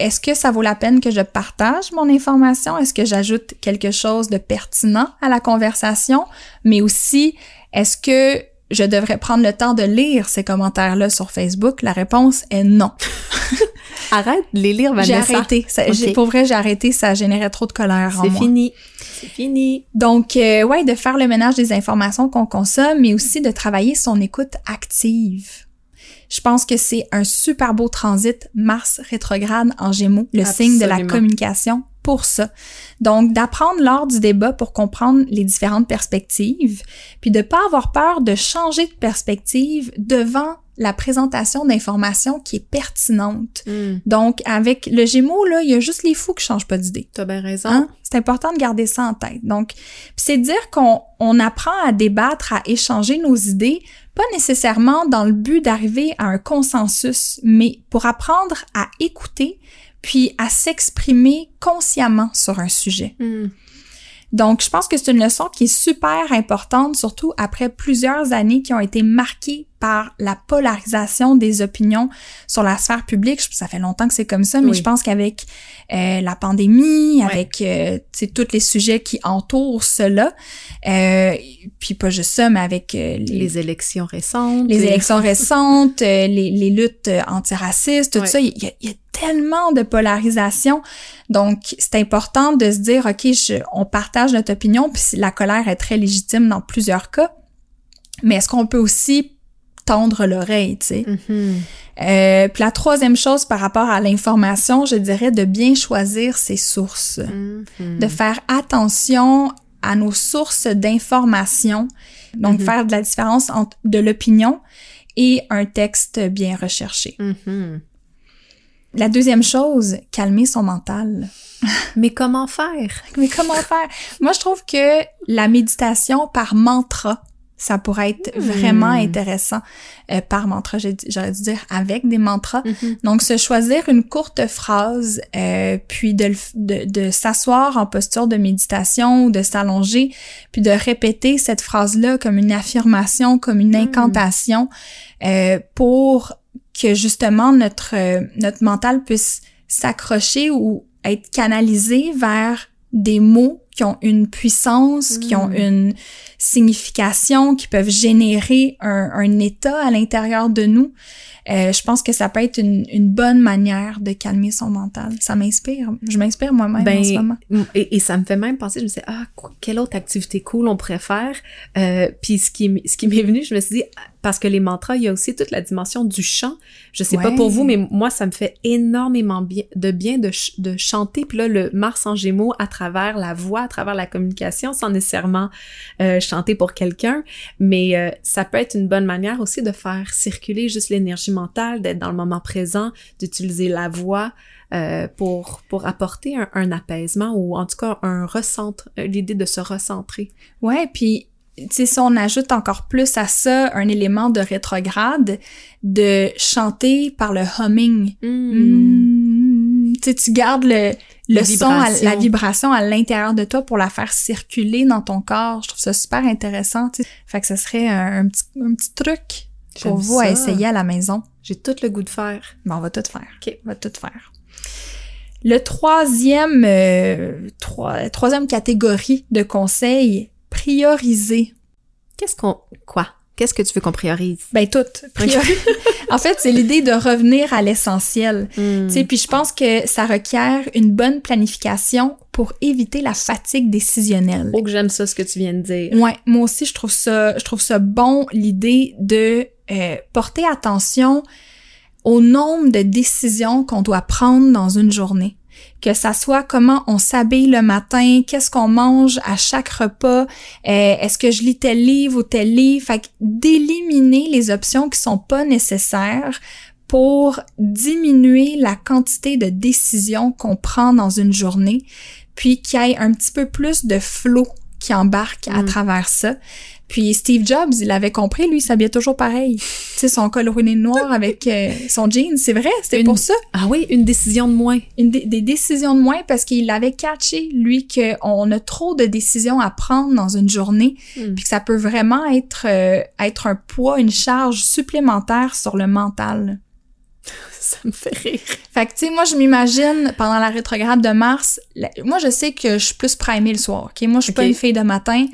S1: est-ce que ça vaut la peine que je partage mon information? Est-ce que j'ajoute quelque chose de pertinent à la conversation? Mais aussi, est-ce que je devrais prendre le temps de lire ces commentaires-là sur Facebook? La réponse est non.
S2: Arrête de les lire,
S1: J'ai
S2: Vanessa.
S1: arrêté. Ça- j'ai- Pour vrai, j'ai arrêté. Ça générait trop de colère en
S2: C'est
S1: moi.
S2: fini. C'est fini.
S1: Donc, euh, ouais, de faire le ménage des informations qu'on consomme, mais aussi de travailler son écoute active. Je pense que c'est un super beau transit Mars rétrograde en Gémeaux, le signe de la communication pour ça. Donc, d'apprendre lors du débat pour comprendre les différentes perspectives, puis de pas avoir peur de changer de perspective devant la présentation d'informations qui est pertinente.
S2: Hmm,
S1: Donc, avec le Gémeaux, là, il y a juste les fous qui changent pas d'idée.
S2: T'as bien raison.
S1: Hein? C'est important de garder ça en tête. Donc, c'est dire qu'on on apprend à débattre, à échanger nos idées, pas nécessairement dans le but d'arriver à un consensus, mais pour apprendre à écouter, puis à s'exprimer consciemment sur un sujet.
S2: Hmm.
S1: Donc, je pense que c'est une leçon qui est super importante, surtout après plusieurs années qui ont été marquées par la polarisation des opinions sur la sphère publique. Ça fait longtemps que c'est comme ça, mais
S2: Oui.
S1: je pense qu'avec euh, la pandémie,
S2: Ouais.
S1: avec euh, tous les sujets qui entourent cela, euh, puis pas juste ça, mais avec euh, les,
S2: Les élections récentes.
S1: les
S2: et-
S1: élections récentes, euh, les, les luttes euh, antiracistes, tout
S2: Ouais.
S1: ça, il y, a- il y a tellement de polarisation. Donc, c'est important de se dire, OK, je- on partage notre opinion, puis la colère est très légitime dans plusieurs cas, mais est-ce qu'on peut aussi tendre l'oreille, tu sais?
S2: Mhm.
S1: Euh, puis la troisième chose par rapport à l'information, je dirais de bien choisir ses sources
S2: Mhm.
S1: de faire attention à nos sources d'information, donc
S2: Mhm.
S1: faire de la différence entre de l'opinion et un texte bien recherché. La deuxième chose, calmer son mental.
S2: Mais comment faire?
S1: Mais comment faire? Moi, je trouve que la méditation par mantra, ça pourrait être
S2: Hmm.
S1: vraiment intéressant. Euh, par mantra, j'aurais dû dire avec des mantras.
S2: Mhm.
S1: Donc, se choisir une courte phrase, euh, puis de, de, de s'asseoir en posture de méditation ou de s'allonger, puis de répéter cette phrase-là comme une affirmation, comme une
S2: Mm.
S1: incantation, euh, pour que justement notre, euh, notre mental puisse s'accrocher ou être canalisé vers des mots qui ont une puissance, qui ont
S2: Mm.
S1: une signification, qui peuvent générer un, un état à l'intérieur de nous. Euh, je pense que ça peut être une, une bonne manière de calmer son mental. Ça m'inspire. Je m'inspire moi-même en ce moment.
S2: Et, et ça me fait même penser, je me disais, ah, quelle autre activité cool on pourrait faire? Euh, puis ce qui, ce qui m'est venu, je me suis dit, parce que les mantras, il y a aussi toute la dimension du chant. Je sais pas pour vous, mais moi, ça me fait énormément bien, de bien de, ch- de chanter. Puis là, le Mars en Gémeaux, à travers la voix, à travers la communication, sans nécessairement euh, chanter pour quelqu'un, mais euh, ça peut être une bonne manière aussi de faire circuler juste l'énergie mentale, d'être dans le moment présent, d'utiliser la voix euh, pour, pour apporter un, un apaisement ou en tout cas un recentre, euh, l'idée de se recentrer.
S1: Ouais, puis sais, si on ajoute encore plus à ça un élément de rétrograde, de chanter par le humming. Mm. Tu sais, tu gardes le, le son, à- la vibration à l'intérieur de toi pour la faire circuler dans ton corps. Je trouve ça super intéressant. tu sais. Fait que ce serait un, un petit, un petit truc pour vous à essayer à la maison.
S2: J'ai tout le goût de faire.
S1: Ben, on va tout faire.
S2: OK.
S1: On va tout faire. Le troisième, euh, troi- troisième catégorie de conseils, prioriser.
S2: Qu'est-ce qu'on... Quoi? Qu'est-ce que tu veux qu'on priorise?
S1: Ben tout. Priori- en fait, c'est l'idée de revenir à l'essentiel.
S2: Mm.
S1: Tu sais, puis je pense que ça requiert une bonne planification pour éviter la fatigue décisionnelle.
S2: Oh, que j'aime ça, ce que tu viens de dire.
S1: Ouais, moi aussi je trouve ça, je trouve ça bon l'idée de euh, porter attention au nombre de décisions qu'on doit prendre dans une journée. Que ça soit comment on s'habille le matin, qu'est-ce qu'on mange à chaque repas, euh, est-ce que je lis tel livre ou tel livre, fait d'éliminer les options qui sont pas nécessaires pour diminuer la quantité de décisions qu'on prend dans une journée, puis qu'il y ait un petit peu plus de flow qui embarque à
S2: Mm.
S1: travers ça. Puis Steve Jobs, il avait compris, lui, il s'habillait toujours pareil. tu sais, son col noir avec euh, son jean, c'est vrai, c'était
S2: Une-
S1: pour ça.
S2: Ah oui, une décision de moins.
S1: Une des décisions de moins parce qu'il avait catché, lui, qu'on a trop de décisions à prendre dans une journée,
S2: Mm.
S1: puis que ça peut vraiment être, euh, être un poids, une charge supplémentaire sur le mental.
S2: Ça me fait rire.
S1: Fait que, tu sais, moi, je m'imagine, pendant la rétrograde de Mars, la- moi, je sais que je suis plus primée le soir, OK? Moi, je suis pas une fille de matin.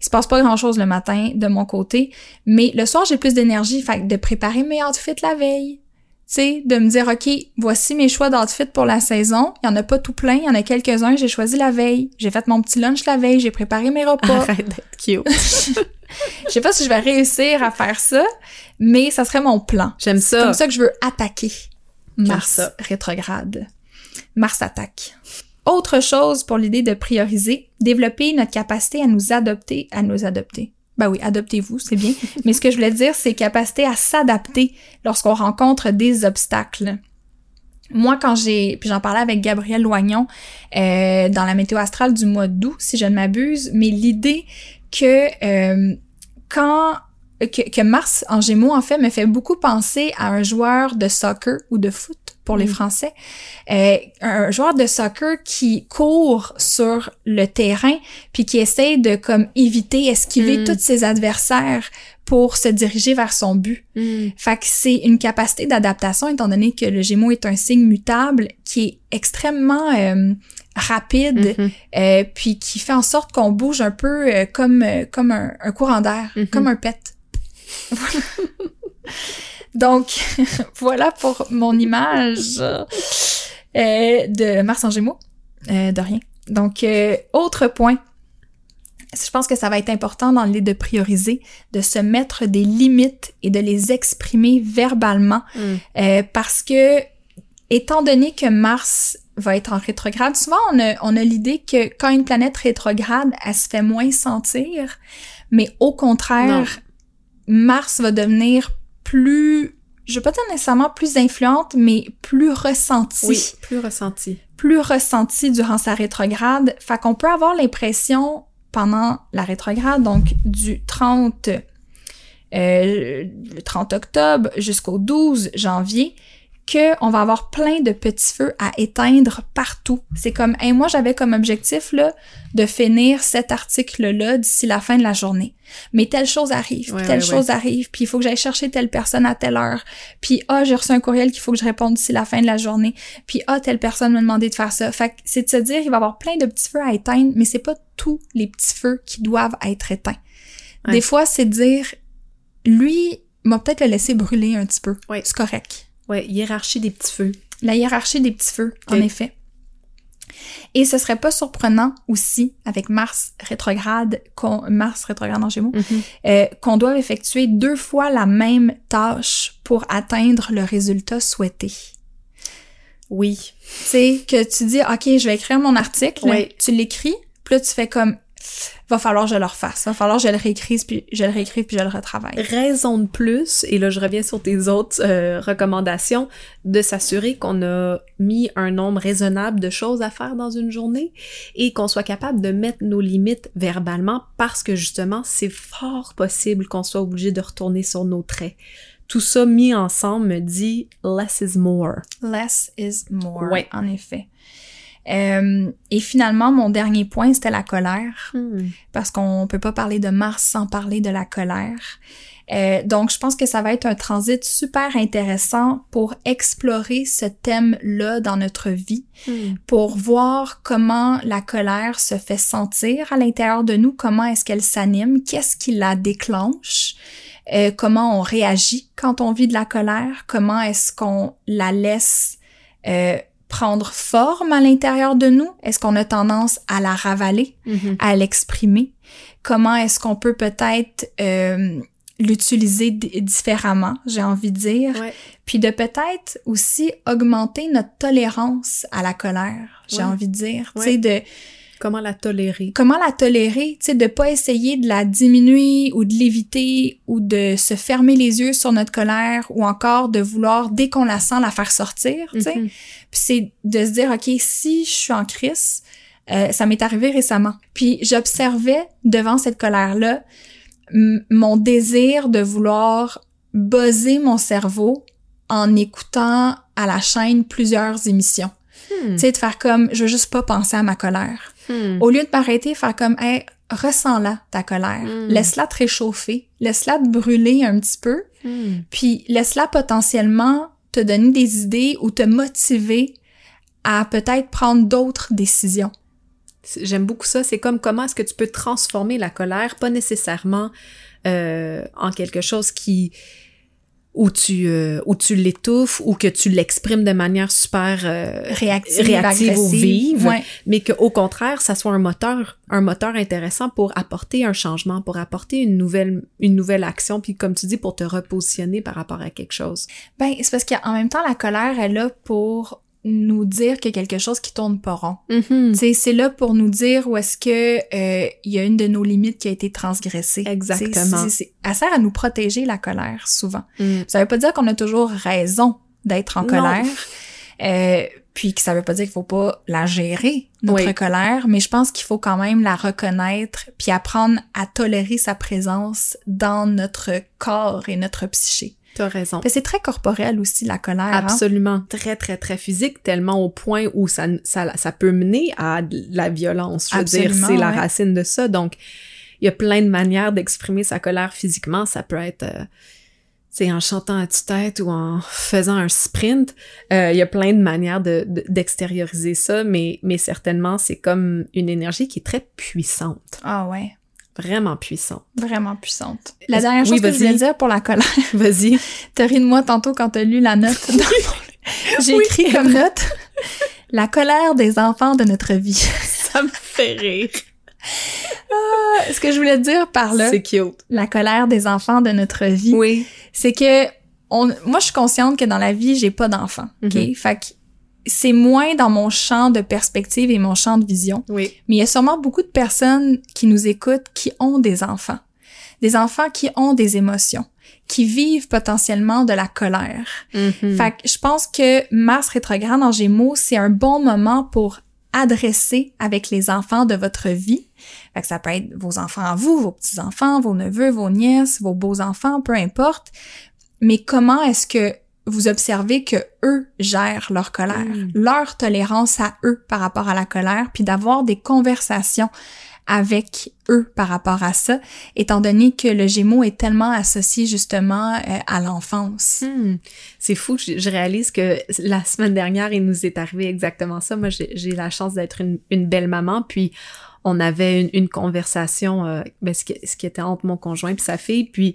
S1: Il se passe pas grand-chose le matin de mon côté. Mais le soir, j'ai plus d'énergie. Fait que de préparer mes outfits la veille. Sais, de me dire, OK, voici mes choix d'outfits pour la saison. Il y en a pas tout plein. Il y en a quelques-uns. J'ai choisi la veille. J'ai fait mon petit lunch la veille. J'ai préparé mes repas.
S2: Arrête d'être cute.
S1: Je sais pas si je vais réussir à faire ça, mais ça serait mon plan.
S2: J'aime
S1: C'est
S2: ça.
S1: comme ça que je veux attaquer Mars rétrograde. Mars attaque. Autre chose pour l'idée de prioriser, développer notre capacité à nous adopter, à nous adopter. Ben oui, adoptez-vous, c'est bien. Mais ce que je voulais dire, c'est capacité à s'adapter lorsqu'on rencontre des obstacles. Moi, quand j'ai, puis j'en parlais avec Gabriel Loignon euh, dans la météo astrale du mois d'août, si je ne m'abuse, mais l'idée que euh, quand que, que Mars en Gémeaux en fait me fait beaucoup penser à un joueur de soccer ou de foot pour les. Français, euh, un joueur de soccer qui court sur le terrain puis qui essaie de comme éviter, esquiver
S2: Mm.
S1: tous ses adversaires pour se diriger vers son but.
S2: Mm.
S1: Fait que c'est une capacité d'adaptation étant donné que le Gémeaux est un signe mutable qui est extrêmement euh, rapide
S2: Mhm.
S1: euh, puis qui fait en sorte qu'on bouge un peu euh, comme euh, comme un, un courant d'air,
S2: Mhm.
S1: comme un pet. Donc voilà pour mon image euh, de Mars en Gémeaux. Euh, de rien. Donc euh, autre point. Je pense que ça va être important dans l'idée de prioriser, de se mettre des limites et de les exprimer verbalement
S2: Mm.
S1: euh, parce que, étant donné que Mars va être en rétrograde, souvent on a, on a l'idée que quand une planète rétrograde, elle se fait moins sentir, mais au contraire, Mars va devenir plus, je vais pas dire nécessairement plus influente, mais plus ressentie
S2: Oui, plus ressenti.
S1: plus ressenti durant sa rétrograde. Fait qu'on peut avoir l'impression pendant la rétrograde, donc du 30, euh, le 30 octobre jusqu'au 12 janvier, que on va avoir plein de petits feux à éteindre partout. C'est comme, hey, moi j'avais comme objectif là de finir cet article-là d'ici la fin de la journée. Mais telle chose arrive, telle chose arrive, puis il faut que j'aille chercher telle personne à telle heure. Puis ah, j'ai reçu un courriel qu'il faut que je réponde d'ici la fin de la journée. Puis ah, telle personne m'a demandé de faire ça. Fait que c'est de se dire, il va y avoir plein de petits feux à éteindre, mais c'est pas tous les petits feux qui doivent être éteints. Des fois, c'est de dire, lui, m'a peut-être le laisser brûler un petit peu. C'est correct.
S2: Ouais, hiérarchie des petits feux.
S1: La hiérarchie des petits feux, en effet. Et ce serait pas surprenant aussi, avec Mars rétrograde, Mars rétrograde en Gémeaux,
S2: Mhm.
S1: euh, qu'on doit effectuer deux fois la même tâche pour atteindre le résultat souhaité.
S2: Oui.
S1: Tu sais, que tu dis, OK, je vais écrire mon article,
S2: Oui.
S1: tu l'écris, puis là, tu fais comme, va falloir que je le refasse, va falloir que je le réécrive, puis je le réécrive, puis je le retravaille.
S2: Raison de plus, et là je reviens sur tes autres euh, recommandations, de s'assurer qu'on a mis un nombre raisonnable de choses à faire dans une journée et qu'on soit capable de mettre nos limites verbalement parce que justement c'est fort possible qu'on soit obligé de retourner sur nos traits. Tout ça mis ensemble me dit less is more.
S1: Less is more,
S2: Ouais.
S1: en effet. Euh, et finalement, mon dernier point, c'était la colère. parce qu'on peut pas parler de Mars sans parler de la colère. Euh, donc, je pense que ça va être un transit super intéressant pour explorer ce thème-là dans notre vie, pour voir comment la colère se fait sentir à l'intérieur de nous, comment est-ce qu'elle s'anime, qu'est-ce qui la déclenche, euh, comment on réagit quand on vit de la colère, comment est-ce qu'on la laisse euh, prendre forme à l'intérieur de nous, est-ce qu'on a tendance à la ravaler,
S2: Mhm.
S1: à l'exprimer, comment est-ce qu'on peut peut-être euh, l'utiliser différemment, j'ai envie de dire,
S2: Ouais.
S1: puis de peut-être aussi augmenter notre tolérance à la colère, j'ai
S2: Ouais.
S1: envie de dire, tu sais, de
S2: Comment la tolérer?
S1: comment la tolérer, tu sais, de pas essayer de la diminuer ou de l'éviter ou de se fermer les yeux sur notre colère ou encore de vouloir, dès qu'on la sent, la faire sortir, tu sais.
S2: Mhm.
S1: Puis c'est de se dire, OK, si je suis en crise, euh, ça m'est arrivé récemment. Puis j'observais devant cette colère-là mon désir de vouloir buzzer mon cerveau en écoutant à la chaîne plusieurs émissions.
S2: Hmm.
S1: Tu sais, de faire comme, je veux juste pas penser à ma colère.
S2: Hmm.
S1: Au lieu de m'arrêter, faire comme, hey, ressens-la, ta colère.
S2: Mm.
S1: Laisse-la te réchauffer. Laisse-la te brûler un petit peu.
S2: Hmm.
S1: Puis laisse-la potentiellement te donner des idées ou te motiver à peut-être prendre d'autres décisions.
S2: J'aime beaucoup ça. C'est comme comment est-ce que tu peux transformer la colère, pas nécessairement euh, en quelque chose qui où tu euh, où tu l'étouffes ou que tu l'exprimes de manière super euh,
S1: Réactive,
S2: réactive ou vive,
S1: Ouais.
S2: mais qu'au contraire, ça soit un moteur, un moteur intéressant pour apporter un changement, pour apporter une nouvelle une nouvelle action, puis comme tu dis, pour te repositionner par rapport à quelque chose.
S1: Ben, c'est parce qu'en même temps, la colère est là pour nous dire qu'il y a quelque chose qui tourne pas rond. Sais, c'est là pour nous dire où est-ce que euh, il y a une de nos limites qui a été transgressée.
S2: Exactement.
S1: Sais, c'est- c'est- Elle sert à nous protéger la colère souvent.
S2: Mm.
S1: Ça veut pas dire qu'on a toujours raison d'être en
S2: Non.
S1: colère. Euh, puis que ça veut pas dire qu'il faut pas la gérer, notre
S2: Oui.
S1: colère, mais je pense qu'il faut quand même la reconnaître puis apprendre à tolérer sa présence dans notre corps et notre psyché.
S2: T'as raison.
S1: C'est très corporel aussi, la colère. hein?
S2: Absolument. Très, très, très physique, tellement au point où ça, ça, ça peut mener à de la violence. Je veux dire, c'est la racine de ça. Donc, il y a plein de manières d'exprimer sa colère physiquement. Ça peut être, euh, c'est en chantant à tue-tête ou en faisant un sprint. Euh, il y a plein de manières de, de- d'extérioriser ça, mais, mais certainement, c'est comme une énergie qui est très puissante.
S1: Ah ouais,
S2: Vraiment puissante.
S1: vraiment puissante. La dernière chose
S2: oui,
S1: que je voulais dire pour la colère,
S2: Vas-y.
S1: t'as ri de moi tantôt quand t'as lu la note. mon- J'ai
S2: Oui,
S1: écrit comme note la colère des enfants de notre vie.
S2: Ça me fait rire.
S1: Ce que je voulais dire par là,
S2: C'est cute.
S1: la colère des enfants de notre vie,
S2: Oui.
S1: c'est que on, moi, je suis consciente que dans la vie, j'ai pas d'enfants. OK?
S2: Mhm.
S1: Fait que c'est moins dans mon champ de perspective et mon champ de vision.
S2: Oui.
S1: Mais il y a sûrement beaucoup de personnes qui nous écoutent qui ont des enfants. Des enfants qui ont des émotions, qui vivent potentiellement de la colère.
S2: Mhm.
S1: Fait que je pense que Mars rétrograde en Gémeaux, c'est un bon moment pour adresser avec les enfants de votre vie. Fait que ça peut être vos enfants à vous, vos petits-enfants, vos neveux, vos nièces, vos beaux-enfants, peu importe. Mais comment est-ce que vous observez que eux gèrent leur colère,
S2: Mm.
S1: leur tolérance à eux par rapport à la colère, puis d'avoir des conversations avec eux par rapport à ça, étant donné que le Gémeaux est tellement associé justement euh, à l'enfance.
S2: Hmm. C'est fou, je, je réalise que la semaine dernière, il nous est arrivé exactement ça. Moi, j'ai j'ai la chance d'être une, une belle maman, puis on avait une, une conversation, euh, ben, ce, qui, ce qui était entre mon conjoint et sa fille, puis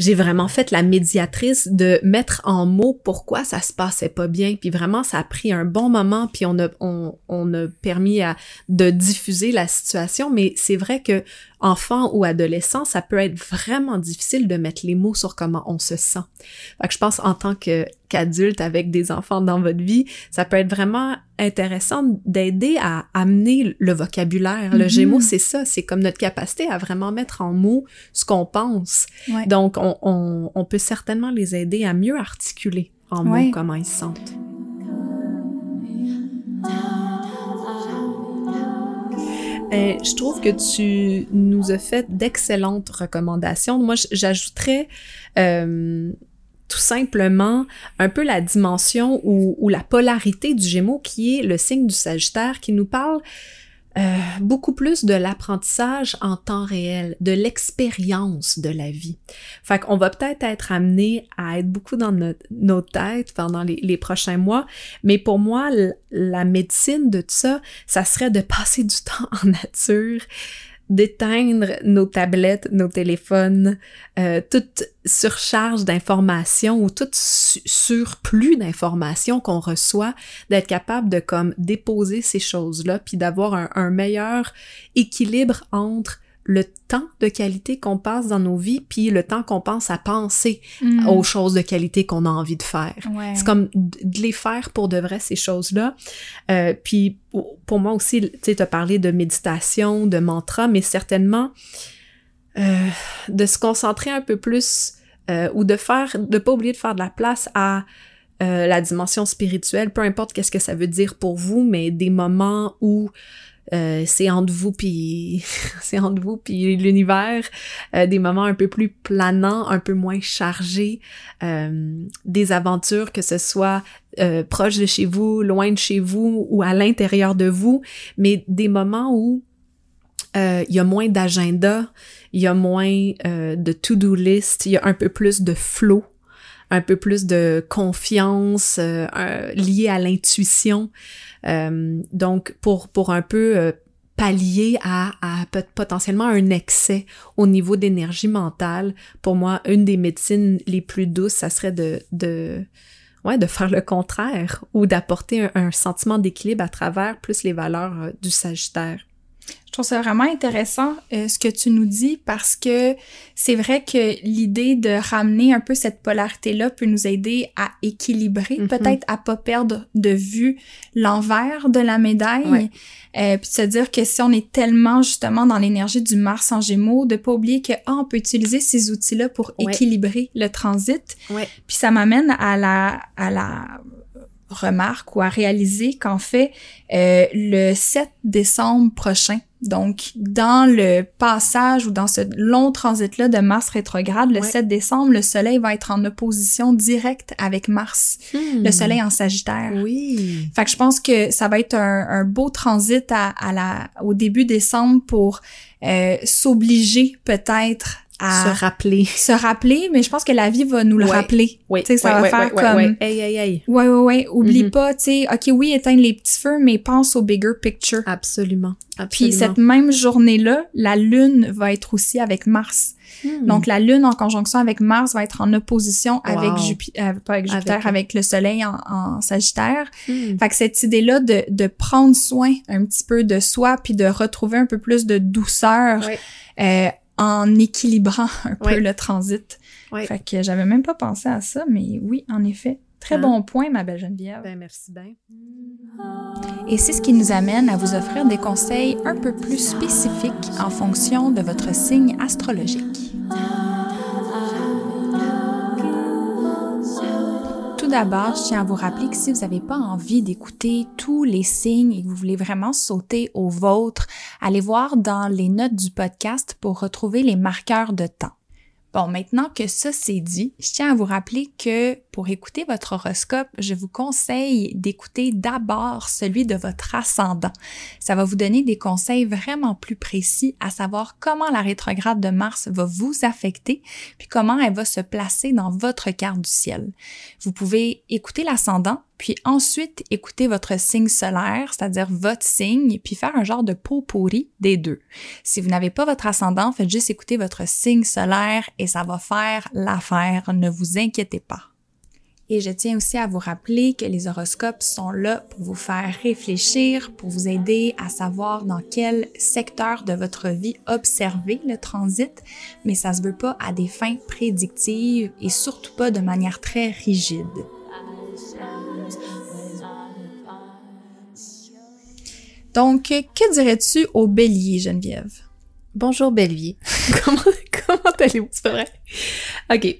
S2: j'ai vraiment fait la médiatrice de mettre en mots pourquoi ça se passait pas bien. Puis vraiment, ça a pris un bon moment, puis on a, on, on a permis à, de diffuser la situation. Mais c'est vrai que enfant ou adolescent, ça peut être vraiment difficile de mettre les mots sur comment on se sent. Fait que je pense en tant que qu'adulte avec des enfants dans votre vie, ça peut être vraiment intéressant d'aider à amener le vocabulaire. Le
S1: Mhm.
S2: Gémeaux, c'est ça, c'est comme notre capacité à vraiment mettre en mots ce qu'on pense.
S1: Ouais.
S2: Donc, on, on, on peut certainement les aider à mieux articuler en mots
S1: Ouais.
S2: comment ils se sentent. Euh, je trouve que tu nous as fait d'excellentes recommandations. Moi, j'ajouterais euh, tout simplement un peu la dimension ou, ou la polarité du Gémeaux qui est le signe du Sagittaire qui nous parle euh, beaucoup plus de l'apprentissage en temps réel, de l'expérience de la vie. Fait qu'on va peut-être être amené à être beaucoup dans notre, nos têtes pendant les, les prochains mois, mais pour moi, la médecine de tout ça, ça serait de passer du temps en nature, d'éteindre nos tablettes, nos téléphones, euh, toute surcharge d'informations ou tout su- surplus d'informations qu'on reçoit, d'être capable de comme déposer ces choses-là, puis d'avoir un meilleur équilibre entre le temps de qualité qu'on passe dans nos vies, puis le temps qu'on pense à penser
S1: Mm.
S2: aux choses de qualité qu'on a envie de faire.
S1: Ouais.
S2: C'est comme de les faire pour de vrai, ces choses-là. Euh, puis pour moi aussi, tu sais, tu as parlé de méditation, de mantra, mais certainement euh, de se concentrer un peu plus euh, ou de faire, de pas oublier de faire de la place à la dimension spirituelle, peu importe qu'est-ce que ça veut dire pour vous, mais des moments où euh, c'est entre vous puis c'est entre vous puis l'univers, euh, des moments un peu plus planants, un peu moins chargés, euh, des aventures que ce soit euh, proche de chez vous, loin de chez vous ou à l'intérieur de vous, mais des moments où euh, il y a moins d'agenda, il y a moins de to-do list, il y a un peu plus de flow, un peu plus de confiance euh, euh, liée à l'intuition. Euh, donc, pour, pour un peu euh, pallier à, à potentiellement un excès au niveau d'énergie mentale, pour moi, une des médecines les plus douces, ça serait de, de, ouais, de faire le contraire ou d'apporter un, un sentiment d'équilibre à travers plus les valeurs euh, du Sagittaire.
S1: Je trouve ça vraiment intéressant euh, ce que tu nous dis parce que c'est vrai que l'idée de ramener un peu cette polarité-là peut nous aider à équilibrer,
S2: Mhm.
S1: peut-être à pas perdre de vue l'envers de la médaille,
S2: Ouais.
S1: euh, puis de se dire que si on est tellement justement dans l'énergie du Mars en Gémeaux, de pas oublier que ah, on peut utiliser ces outils-là pour
S2: Ouais.
S1: équilibrer le transit.
S2: Ouais.
S1: Puis ça m'amène à la à la remarque ou à réaliser qu'en fait euh, le 7 décembre prochain, donc dans le passage ou dans ce long transit-là de Mars rétrograde, le
S2: Ouais.
S1: 7 décembre, le Soleil va être en opposition directe avec Mars, le Soleil en Sagittaire.
S2: Oui.
S1: Fait que je pense que ça va être un, un beau transit à, à la, au début décembre pour euh, s'obliger peut-être à
S2: Se rappeler.
S1: se rappeler, mais je pense que la vie va nous le
S2: Ouais.
S1: rappeler.
S2: Oui.
S1: Tu sais, ça
S2: ouais,
S1: va
S2: ouais,
S1: faire comme...
S2: Hey, hey, hey.
S1: Ouais, ouais, ouais. Oublie
S2: Mhm.
S1: pas, tu sais, OK, oui, éteindre les petits feux, mais pense au bigger picture.
S2: Absolument.
S1: Puis
S2: Absolument.
S1: cette même journée-là, la Lune va être aussi avec Mars.
S2: Hmm.
S1: Donc la Lune en conjonction avec Mars va être en opposition avec. Jupiter, pas avec Jupiter,
S2: Avec-
S1: avec, le Soleil en, en Sagittaire.
S2: Hmm.
S1: Fait que cette idée-là de, de prendre soin un petit peu de soi, puis de retrouver un peu plus de douceur euh, en équilibrant un peu
S2: Ouais.
S1: le transit.
S2: Ouais.
S1: Fait que j'avais même pas pensé à ça, mais oui, en effet. Très
S2: Hein?
S1: bon point, ma belle Geneviève.
S2: Ben, merci bien.
S1: Et c'est ce qui nous amène à vous offrir des conseils un peu plus spécifiques en fonction de votre signe astrologique. D'abord, je tiens à vous rappeler que si vous n'avez pas envie d'écouter tous les signes et que vous voulez vraiment sauter au vôtre, allez voir dans les notes du podcast pour retrouver les marqueurs de temps. Bon, maintenant que ça c'est dit, je tiens à vous rappeler que pour écouter votre horoscope, je vous conseille d'écouter d'abord celui de votre ascendant. Ça va vous donner des conseils vraiment plus précis à savoir comment la rétrograde de Mars va vous affecter, puis comment elle va se placer dans votre carte du ciel. Vous pouvez écouter l'ascendant, puis ensuite écouter votre signe solaire, c'est-à-dire votre signe, puis faire un genre de pot pourri des deux. Si vous n'avez pas votre ascendant, faites juste écouter votre signe solaire et ça va faire l'affaire, ne vous inquiétez pas. Et je tiens aussi à vous rappeler que les horoscopes sont là pour vous faire réfléchir, pour vous aider à savoir dans quel secteur de votre vie observer le transit, mais ça se veut pas à des fins prédictives et surtout pas de manière très rigide. Donc, que dirais-tu au bélier, Geneviève?
S2: Bonjour Bélier. comment comment allez-vous? C'est vrai? OK.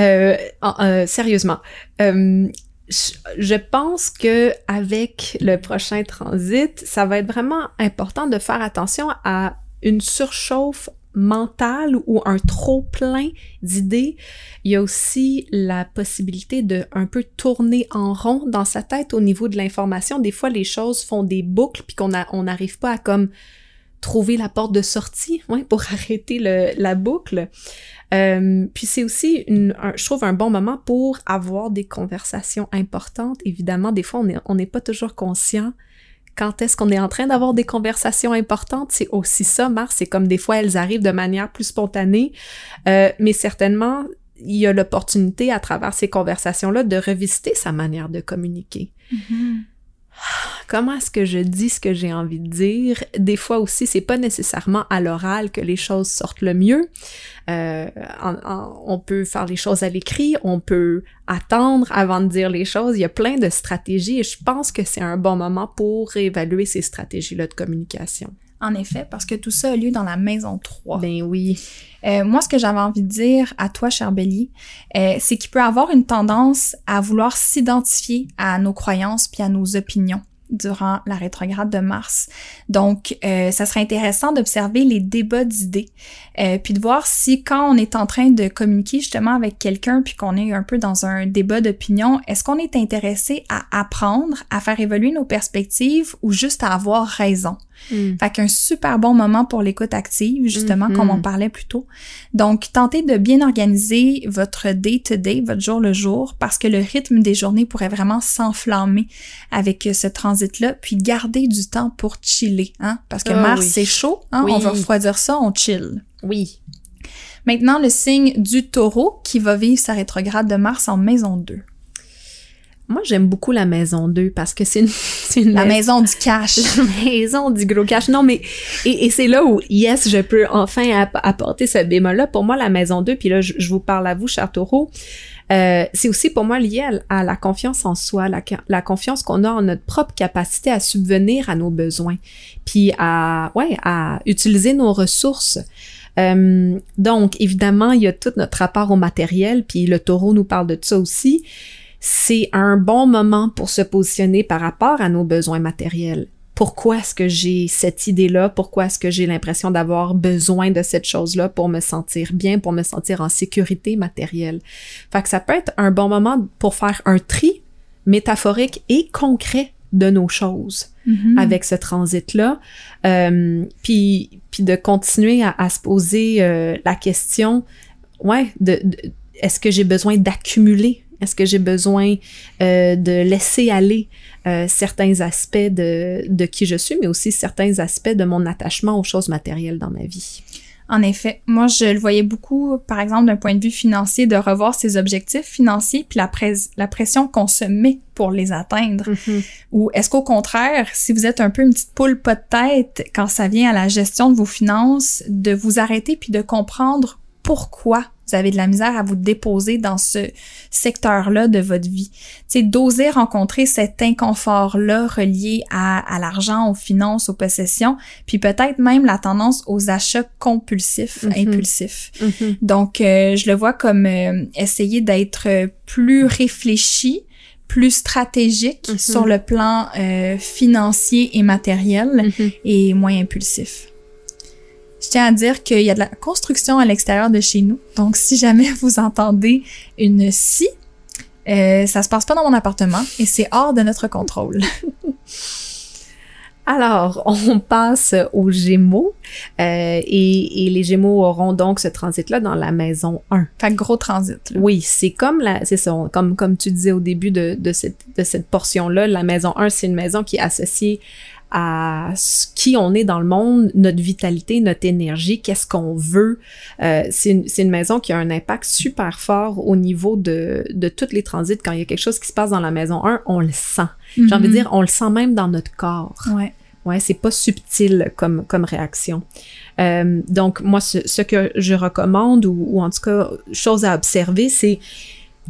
S2: Euh, euh, sérieusement, euh, je pense que avec le prochain transit, ça va être vraiment important de faire attention à une surchauffe mentale ou un trop plein d'idées. Il y a aussi la possibilité de un peu tourner en rond dans sa tête au niveau de l'information. Des fois, les choses font des boucles puis qu'on on n'arrive pas à comme trouver la porte de sortie ouais, pour arrêter le, la boucle. Euh, puis c'est aussi, une, je trouve, un bon moment pour avoir des conversations importantes. Évidemment, des fois, on n'est pas toujours conscient quand est-ce qu'on est en train d'avoir des conversations importantes. C'est aussi ça, Mars. C'est comme des fois, elles arrivent de manière plus spontanée. Euh, mais certainement, il y a l'opportunité à travers ces conversations-là de revisiter sa manière de communiquer. Mm-hmm comment est-ce que je dis ce que j'ai envie de dire? Des fois aussi, c'est pas nécessairement à l'oral que les choses sortent le mieux. Euh, on peut faire les choses à l'écrit, on peut attendre avant de dire les choses. Il y a plein de stratégies et je pense que c'est un bon moment pour évaluer ces stratégies-là de communication.
S1: En effet, parce que tout ça a lieu dans la maison 3.
S2: Ben oui.
S1: Euh, moi, ce que j'avais envie de dire à toi, cher Bélier, euh, c'est qu'il peut avoir une tendance à vouloir s'identifier à nos croyances puis à nos opinions durant la rétrograde de Mars. Donc, euh, ça serait intéressant d'observer les débats d'idées, euh, puis de voir si quand on est en train de communiquer justement avec quelqu'un, puis qu'on est un peu dans un débat d'opinion, est-ce qu'on est intéressé à apprendre, à faire évoluer nos perspectives ou juste à avoir raison? Mm. Fait qu'un super bon moment pour l'écoute active, justement, comme on mm-hmm. parlait plus tôt. Donc, tentez de bien organiser votre day-to-day, votre jour le jour, parce que le rythme des journées pourrait vraiment s'enflammer avec ce transit-là, puis garder du temps pour chiller, hein? Parce que ah Mars, c'est chaud, hein? On va refroidir ça, on chill.
S2: Oui.
S1: Maintenant, le signe du taureau qui va vivre sa rétrograde de Mars en maison 2.
S2: Moi, j'aime beaucoup la maison 2 parce que c'est une,
S1: La maison du cash.
S2: La maison du gros cash. Non, mais... Et, c'est là où, yes, je peux enfin apporter ce bémol-là. Pour moi, la maison 2, puis là, je, vous parle à vous, cher taureau, euh, c'est aussi pour moi lié à, la confiance en soi, la, la confiance qu'on a en notre propre capacité à subvenir à nos besoins, puis à, ouais, à utiliser nos ressources. Euh, donc, évidemment, il y a tout notre rapport au matériel, puis le taureau nous parle de ça aussi c'est un bon moment pour se positionner par rapport à nos besoins matériels. Pourquoi est-ce que j'ai cette idée-là? Pourquoi est-ce que j'ai l'impression d'avoir besoin de cette chose-là pour me sentir bien, pour me sentir en sécurité matérielle? Fait que ça peut être un bon moment pour faire un tri métaphorique et concret de nos choses mm-hmm. avec ce transit-là. Euh, puis, puis de continuer à, se poser euh, la question, ouais, est-ce que j'ai besoin d'accumuler? Est-ce que j'ai besoin euh, de laisser aller certains aspects de, de qui je suis, mais aussi certains aspects de mon attachement aux choses matérielles dans ma vie?
S1: En effet, moi je le voyais beaucoup, par exemple d'un point de vue financier, de revoir ses objectifs financiers puis la, la pression qu'on se met pour les atteindre. Mm-hmm. Ou est-ce qu'au contraire, si vous êtes un peu une petite poule pas de tête quand ça vient à la gestion de vos finances, de vous arrêter puis de comprendre pourquoi vous avez de la misère à vous déposer dans ce secteur-là de votre vie. C'est d'oser rencontrer cet inconfort-là relié à, à l'argent, aux finances, aux possessions, puis peut-être même la tendance aux achats compulsifs, mm-hmm. impulsifs. Mm-hmm. Donc, euh, je le vois comme euh, essayer d'être plus réfléchi, plus stratégique mm-hmm. sur le plan euh, financier et matériel et moins impulsif. Je tiens à dire qu'il y a de la construction à l'extérieur de chez nous. Donc, si jamais vous entendez une scie, Euh, ça se passe pas dans mon appartement et c'est hors de notre contrôle.
S2: Alors, on passe aux Gémeaux euh, et, et, les Gémeaux auront donc ce transit-là dans la maison 1.
S1: Fait que gros transit. Là.
S2: Oui, c'est comme la, c'est ça, comme comme tu disais au début de, de cette de cette portion-là, la maison 1, c'est une maison qui est associée à ce qui on est dans le monde, notre vitalité, notre énergie, qu'est-ce qu'on veut. Euh, c'est une, une, maison qui a un impact super fort au niveau de, de tous les transits. Quand il y a quelque chose qui se passe dans la maison 1, on le sent. Mm -hmm. J'ai envie de dire, on le sent même dans notre corps.
S1: Ouais.
S2: Ouais, c'est pas subtil comme, comme réaction. Euh, donc, moi, ce, ce, que je recommande, ou, ou en tout cas, chose à observer, c'est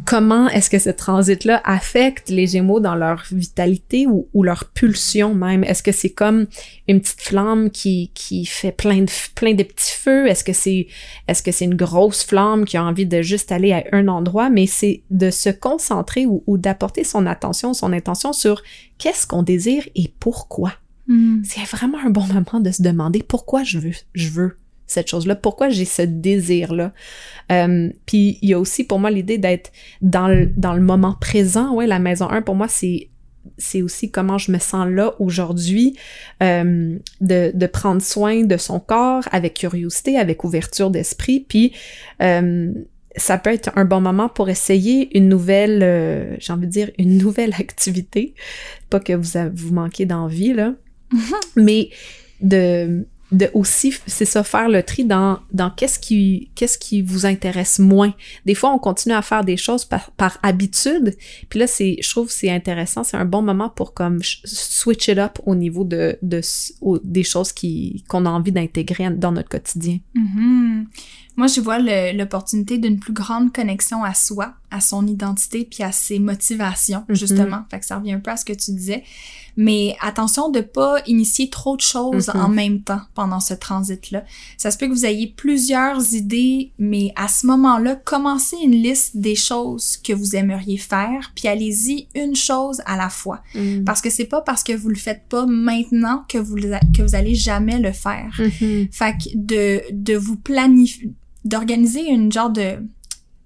S2: comment est-ce que ce transit-là affecte les Gémeaux dans leur vitalité ou, ou leur pulsion même? Est-ce que c'est comme une petite flamme qui, qui fait plein de, plein de petits feux? Est-ce que c'est, est-ce que c'est une grosse flamme qui a envie de juste aller à un endroit? Mais c'est de se concentrer ou, ou d'apporter son attention, son intention sur qu'est-ce qu'on désire et pourquoi?
S1: Mm.
S2: C'est vraiment un bon moment de se demander pourquoi je veux, je veux cette chose-là, pourquoi j'ai ce désir-là? Euh, puis il y a aussi pour moi l'idée d'être dans le, dans le moment présent. Ouais, la maison 1, pour moi, c'est c'est aussi comment je me sens là aujourd'hui, euh, de, de prendre soin de son corps avec curiosité, avec ouverture d'esprit, puis euh, ça peut être un bon moment pour essayer une nouvelle, euh, j'ai envie de dire, une nouvelle activité. Pas que vous, vous manquez d'envie, là, mais de de aussi c'est ça faire le tri dans dans qu'est-ce qui qu'est-ce qui vous intéresse moins des fois on continue à faire des choses par, par habitude puis là c'est je trouve c'est intéressant c'est un bon moment pour comme switch it up au niveau de, de au, des choses qui qu'on a envie d'intégrer dans notre quotidien
S1: mm -hmm. Moi, je vois l'opportunité d'une plus grande connexion à soi, à son identité, puis à ses motivations, mm -hmm. justement. Fait que ça revient un peu à ce que tu disais. Mais attention de pas initier trop de choses mm -hmm. en même temps pendant ce transit-là. Ça se peut que vous ayez plusieurs idées, mais à ce moment-là, commencez une liste des choses que vous aimeriez faire, puis allez-y une chose à la fois. Mm -hmm. Parce que c'est pas parce que vous le faites pas maintenant que vous, que vous allez jamais le faire.
S2: Mm-hmm.
S1: Fait que de, de vous planifier, d'organiser une genre de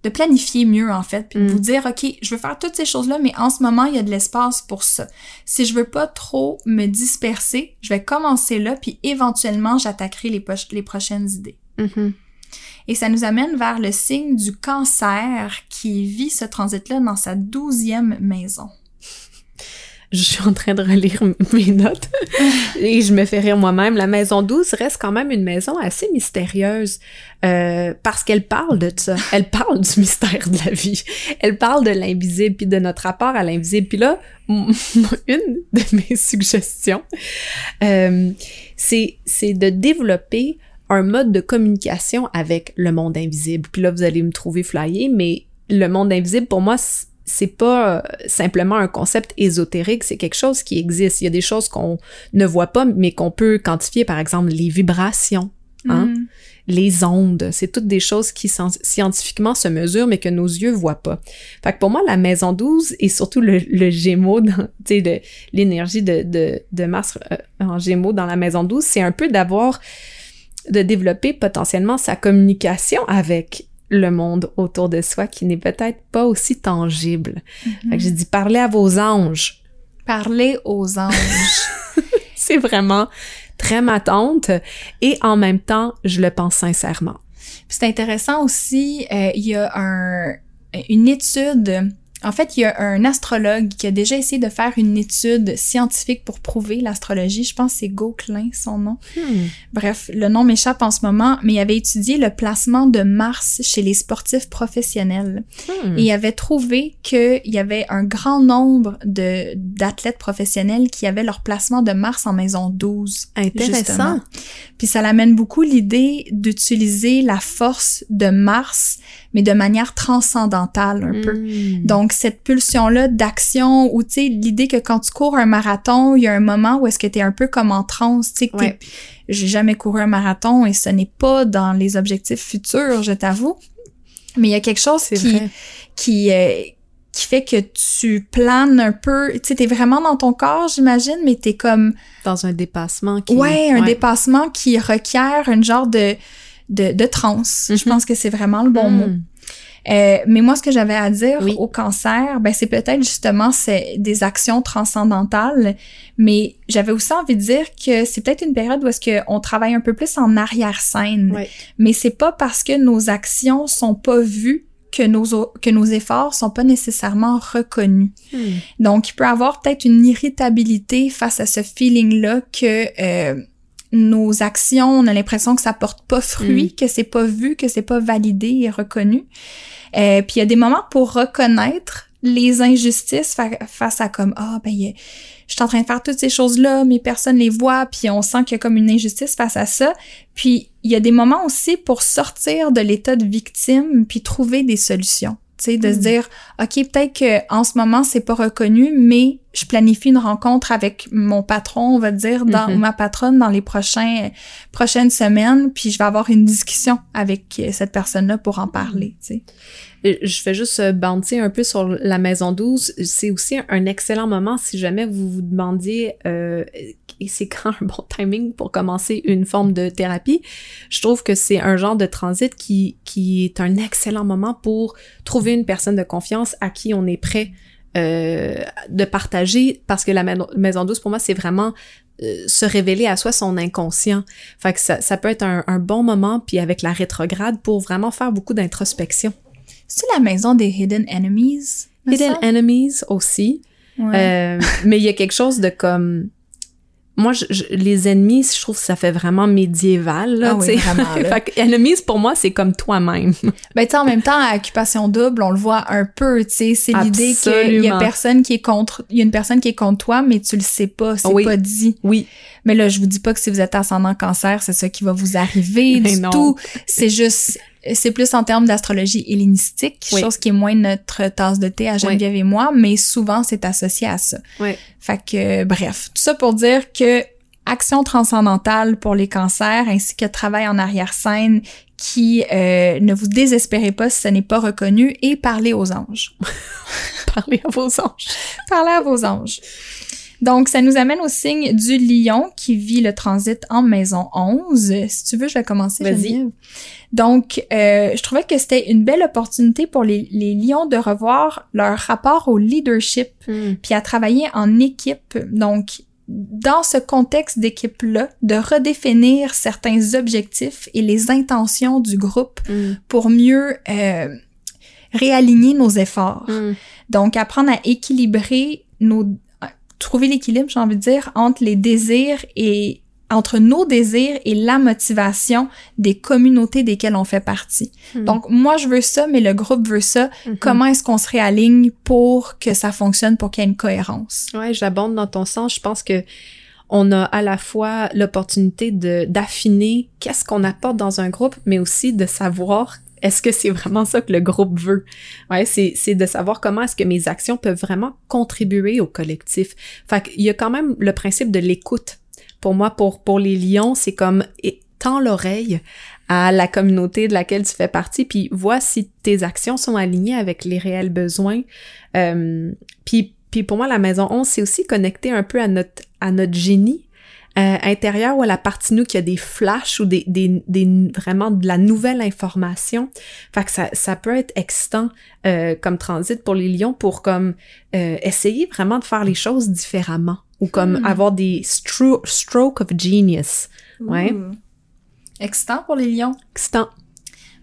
S1: de planifier mieux en fait, puis de
S2: Mm.
S1: vous dire ok, je veux faire toutes ces choses-là, mais en ce moment il y a de l'espace pour ça. Si je veux pas trop me disperser, je vais commencer là, puis éventuellement j'attaquerai les, les prochaines idées.
S2: Mm-hmm.
S1: Et ça nous amène vers le signe du cancer qui vit ce transit-là dans sa douzième maison.
S2: Je suis en train de relire mes notes et je me fais rire moi-même. La maison 12 reste quand même une maison assez mystérieuse euh, parce qu'elle parle de ça. Elle parle du mystère de la vie. Elle parle de l'invisible puis de notre rapport à l'invisible. Puis là, une de mes suggestions, euh, c'est c'est de développer un mode de communication avec le monde invisible. Puis là, vous allez me trouver flyé, mais le monde invisible, pour moi, c'est pas simplement un concept ésotérique, c'est quelque chose qui existe. Il y a des choses qu'on ne voit pas, mais qu'on peut quantifier, par exemple, les vibrations, hein?
S1: Mm.
S2: les ondes. C'est toutes des choses qui scientifiquement se mesurent, mais que nos yeux voient pas. Fait que pour moi, la maison 12 et surtout le, le gémeaux, tu sais, l'énergie de, de, de Mars euh, en gémeaux dans la maison 12, c'est un peu d'avoir, de développer potentiellement sa communication avec le monde autour de soi qui n'est peut-être pas aussi tangible. Mm -hmm. J'ai dit parlez à vos anges.
S1: Parlez aux anges.
S2: c'est vraiment très ma tante et en même temps, je le pense sincèrement.
S1: C'est intéressant aussi, euh, il y a un, une étude en fait, il y a un astrologue qui a déjà essayé de faire une étude scientifique pour prouver l'astrologie. Je pense que c'est Gauquelin, son nom.
S2: Hmm.
S1: Bref, le nom m'échappe en ce moment, mais il avait étudié le placement de Mars chez les sportifs professionnels.
S2: Hmm.
S1: Et il avait trouvé qu'il y avait un grand nombre de d'athlètes professionnels qui avaient leur placement de Mars en maison 12.
S2: Intéressant.
S1: Justement. Puis ça l'amène beaucoup l'idée d'utiliser la force de Mars, mais de manière transcendantale un
S2: Hmm.
S1: peu. Donc, cette pulsion-là d'action ou, tu sais, l'idée que quand tu cours un marathon, il y a un moment où est-ce que tu es un peu comme en transe, tu sais,
S2: ouais.
S1: j'ai jamais couru un marathon et ce n'est pas dans les objectifs futurs, je t'avoue. Mais il y a quelque chose qui,
S2: vrai.
S1: qui, euh, qui fait que tu planes un peu, tu sais, t'es vraiment dans ton corps, j'imagine, mais t'es comme...
S2: Dans un dépassement qui...
S1: Ouais, un ouais. dépassement qui requiert un genre de, de, de. Mm -hmm. Je pense que c'est vraiment le bon
S2: mm.
S1: mot. Euh, mais moi, ce que j'avais à dire au cancer, ben c'est peut-être justement c'est des actions transcendantales, mais j'avais aussi envie de dire que c'est peut-être une période où est-ce qu'on travaille un peu plus en arrière-scène. Mais c'est pas parce que nos actions sont pas vues que nos, que nos efforts sont pas nécessairement reconnus. Hmm. Donc, il peut avoir peut-être une irritabilité face à ce feeling-là que euh, nos actions, on a l'impression que ça porte pas fruit, hmm. que c'est pas vu, que c'est pas validé et reconnu. Euh, puis il y a des moments pour reconnaître les injustices face à comme ah ben je suis en train de faire toutes ces choses-là, mais personne les voit, puis on sent qu'il y a comme une injustice face à ça. Puis il y a des moments aussi pour sortir de l'état de victime puis trouver des solutions. Tu sais, de se mm. dire, OK, peut-être que en ce moment, c'est pas reconnu, mais je planifie une rencontre avec mon patron, on va dire, dans, mm-hmm. ou ma patronne dans les prochains, prochaines semaines, puis je vais avoir une discussion avec cette personne-là pour en parler, tu sais.
S2: Je fais juste euh, bouncer un peu sur la maison 12. C'est aussi un excellent moment si jamais vous vous demandiez euh, et c'est quand un bon timing pour commencer une forme de thérapie. Je trouve que c'est un genre de transit qui, qui est un excellent moment pour trouver une personne de confiance à qui on est prêt euh, de partager parce que la maison 12 pour moi c'est vraiment se révéler à soi son inconscient. Fait que ça, ça peut être un, un bon moment puis avec la rétrograde pour vraiment faire beaucoup d'introspection.
S1: C'est la maison des Hidden Enemies?
S2: Hidden Enemies aussi. Euh, mais il y a quelque chose de comme moi, les ennemis, je trouve que ça fait vraiment médiéval. Là, ah oui, vraiment, fait enemies, pour moi, c'est comme toi-même.
S1: Ben, tu sais, en même temps, à occupation double, on le voit un peu, tu sais, c'est l'idée qu'il y a personne qui est contre, il y a une personne qui est contre toi, mais tu le sais pas, c'est pas dit.
S2: Oui.
S1: Mais là, je vous dis pas que si vous êtes ascendant cancer, c'est ça qui va vous arriver du tout. C'est juste, c'est plus en termes d'astrologie hellénistique, chose qui est moins notre tasse de thé à Geneviève et moi, mais souvent c'est associé à ça.
S2: Oui.
S1: Fait que bref, tout ça pour dire que action transcendantale pour les cancers ainsi que travail en arrière-scène qui euh, ne vous désespérez pas si ce n'est pas reconnu et parlez aux anges.
S2: parlez à vos anges.
S1: parlez à vos anges. Donc, ça nous amène au signe du lion qui vit le transit en maison 11. Si tu veux, je vais commencer.
S2: Vas-y.
S1: Donc, euh, je trouvais que c'était une belle opportunité pour les, les, lions de revoir leur rapport au leadership, hmm. puis à travailler en équipe. Donc, dans ce contexte d'équipe-là, de redéfinir certains objectifs et les intentions du groupe hmm. pour mieux euh, réaligner nos efforts. Hmm. Donc, apprendre à équilibrer nos, trouver l'équilibre, j'ai envie de dire, entre les désirs et entre nos désirs et la motivation des communautés desquelles on fait partie. Hmm. Donc moi je veux ça, mais le groupe veut ça. Hmm. Comment est-ce qu'on se réaligne pour que ça fonctionne, pour qu'il y ait une cohérence?
S2: Ouais, j'abonde dans ton sens. Je pense que on a à la fois l'opportunité de d'affiner qu'est-ce qu'on apporte dans un groupe, mais aussi de savoir est-ce que c'est vraiment ça que le groupe veut? Ouais, c'est, de savoir comment est-ce que mes actions peuvent vraiment contribuer au collectif. Fait qu'il y a quand même le principe de l'écoute. Pour moi, pour, pour les lions, c'est comme tends l'oreille à la communauté de laquelle tu fais partie, puis vois si tes actions sont alignées avec les réels besoins. Euh, puis, puis pour moi, la maison 11, c'est aussi connecté un peu à notre, à notre génie euh, intérieur ou à la partie nous qui a des flashs ou des, des, des, vraiment de la nouvelle information. Fait que ça, ça peut être excitant euh, comme transit pour les lions pour comme euh, essayer vraiment de faire les choses différemment ou comme hmm. avoir des stro stroke of genius. Ouais.
S1: Excitant pour les lions.
S2: Excitant.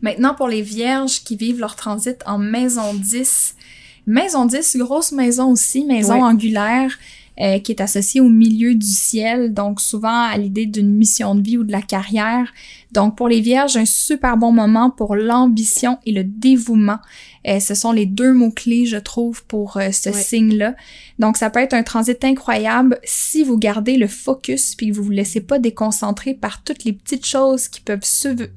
S1: Maintenant pour les vierges qui vivent leur transit en maison 10. Maison 10, grosse maison aussi, maison angulaire. Euh, qui est associé au milieu du ciel, donc souvent à l'idée d'une mission de vie ou de la carrière. Donc pour les vierges, un super bon moment pour l'ambition et le dévouement. Euh, ce sont les deux mots-clés, je trouve, pour euh, ce signe-là. Donc, ça peut être un transit incroyable si vous gardez le focus puis que vous vous laissez pas déconcentrer par toutes les petites choses qui peuvent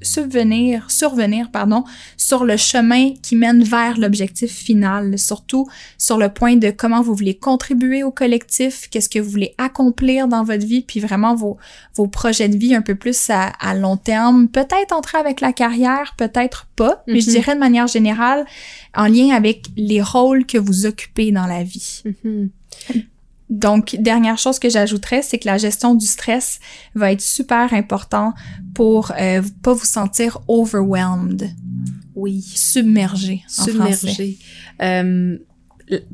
S1: subvenir, survenir, pardon, sur le chemin qui mène vers l'objectif final. Surtout sur le point de comment vous voulez contribuer au collectif, qu'est-ce que vous voulez accomplir dans votre vie, puis vraiment vos, vos projets de vie un peu plus à, à long terme. Peut-être entrer avec la carrière, peut-être pas, mais je mm-hmm. dirais de manière générale, en lien avec les rôles que vous occupez dans la vie. Mm-hmm. Donc, dernière chose que j'ajouterais, c'est que la gestion du stress va être super important pour euh, pas vous sentir overwhelmed.
S2: Oui.
S1: Submergé. En
S2: Submergé. Euh,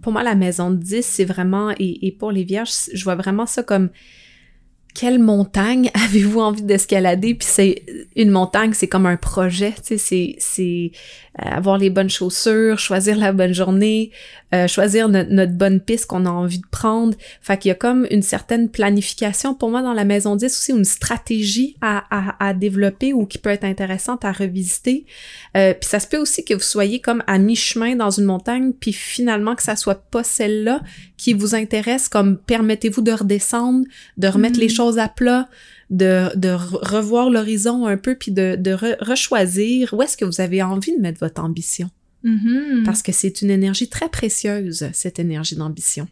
S2: pour moi, la maison 10, c'est vraiment, et, et, pour les vierges, je vois vraiment ça comme quelle montagne avez-vous envie d'escalader? Puis c'est une montagne, c'est comme un projet, tu sais, c'est euh, avoir les bonnes chaussures, choisir la bonne journée, euh, choisir notre bonne piste qu'on a envie de prendre. Fait qu'il y a comme une certaine planification pour moi dans la maison 10 aussi, une stratégie à, à, à développer ou qui peut être intéressante à revisiter. Euh, puis ça se peut aussi que vous soyez comme à mi-chemin dans une montagne, puis finalement que ça soit pas celle-là qui vous intéresse, comme permettez-vous de redescendre, de remettre les mm. Choses à plat, de, de revoir l'horizon un peu, puis de, de rechoisir où est-ce que vous avez envie de mettre votre ambition.
S1: Mm-hmm.
S2: Parce que c'est une énergie très précieuse, cette énergie d'ambition.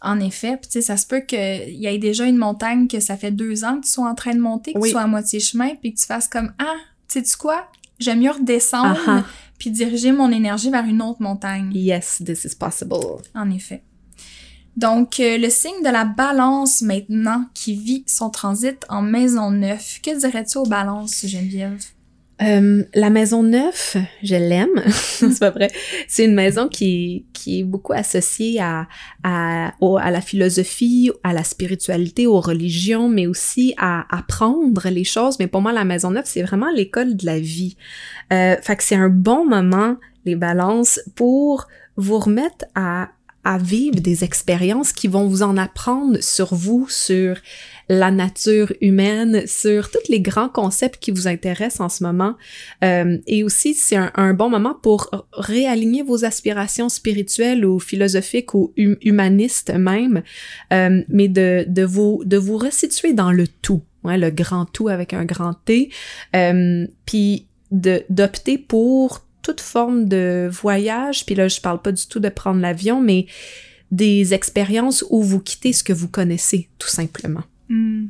S1: En effet, puis tu sais, ça se peut qu'il y ait déjà une montagne que ça fait deux ans que tu sois en train de monter, que tu sois à moitié chemin, puis que tu fasses comme « Ah, tu sais quoi? J'aime mieux redescendre puis diriger mon énergie vers une autre montagne. »
S2: Yes, this is possible.
S1: En effet. Donc, euh, le signe de la balance maintenant qui vit son transit en maison neuve. Que dirais-tu aux balances, Geneviève?
S2: Euh, la maison neuf, je l'aime, c'est pas vrai. C'est une maison qui, est beaucoup associée à, la philosophie, à la spiritualité, aux religions, mais aussi à apprendre les choses. Mais pour moi, la maison neuf, c'est vraiment l'école de la vie. Euh, fait que c'est un bon moment, les balances, pour vous remettre à à vivre des expériences qui vont vous en apprendre sur vous, sur la nature humaine, sur tous les grands concepts qui vous intéressent en ce moment. Euh, et aussi, c'est un, bon moment pour réaligner vos aspirations spirituelles ou philosophiques ou hum, humanistes même, euh, mais de, vous, de vous resituer dans le tout, ouais, le grand tout avec un grand T, euh, puis d'opter pour toute forme de voyage, puis là je parle pas du tout de prendre l'avion, mais des expériences où vous quittez ce que vous connaissez, tout simplement.
S1: Hmm.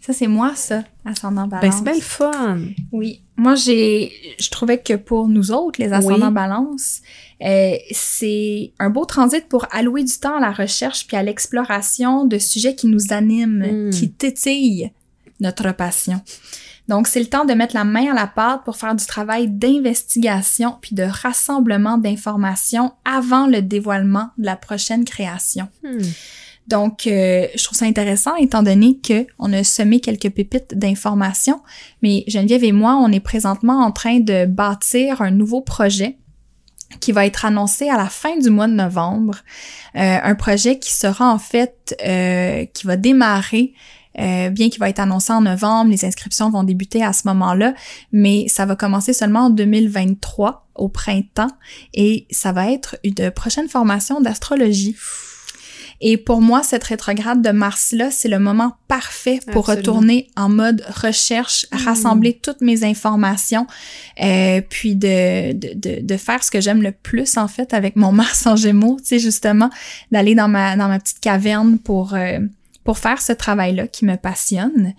S1: Ça, c'est moi, ça, ascendant balance.
S2: Ben, c'est belle fun!
S1: Oui. Moi, j'ai, je trouvais que pour nous autres, les ascendants balance, euh, c'est un beau transit pour allouer du temps à la recherche puis à l'exploration de sujets qui nous animent, hmm. qui tétillent notre passion. Donc, c'est le temps de mettre la main à la pâte pour faire du travail d'investigation puis de rassemblement d'informations avant le dévoilement de la prochaine création.
S2: Hmm.
S1: Donc, euh, je trouve ça intéressant étant donné que on a semé quelques pépites d'informations, mais Geneviève et moi, on est présentement en train de bâtir un nouveau projet qui va être annoncé à la fin du mois de novembre. Euh, un projet qui sera en fait, euh, qui va démarrer euh, bien qu'il va être annoncé en novembre, les inscriptions vont débuter à ce moment-là, mais ça va commencer seulement en 2023, au printemps, et ça va être une prochaine formation d'astrologie. Et pour moi, cette rétrograde de Mars-là, c'est le moment parfait pour retourner en mode recherche, hmm. rassembler toutes mes informations, euh, puis de, de, de, faire ce que j'aime le plus, en fait, avec mon Mars en Gémeaux, tu sais, justement, d'aller dans ma, dans ma petite caverne pour... Euh, pour faire ce travail-là qui me passionne.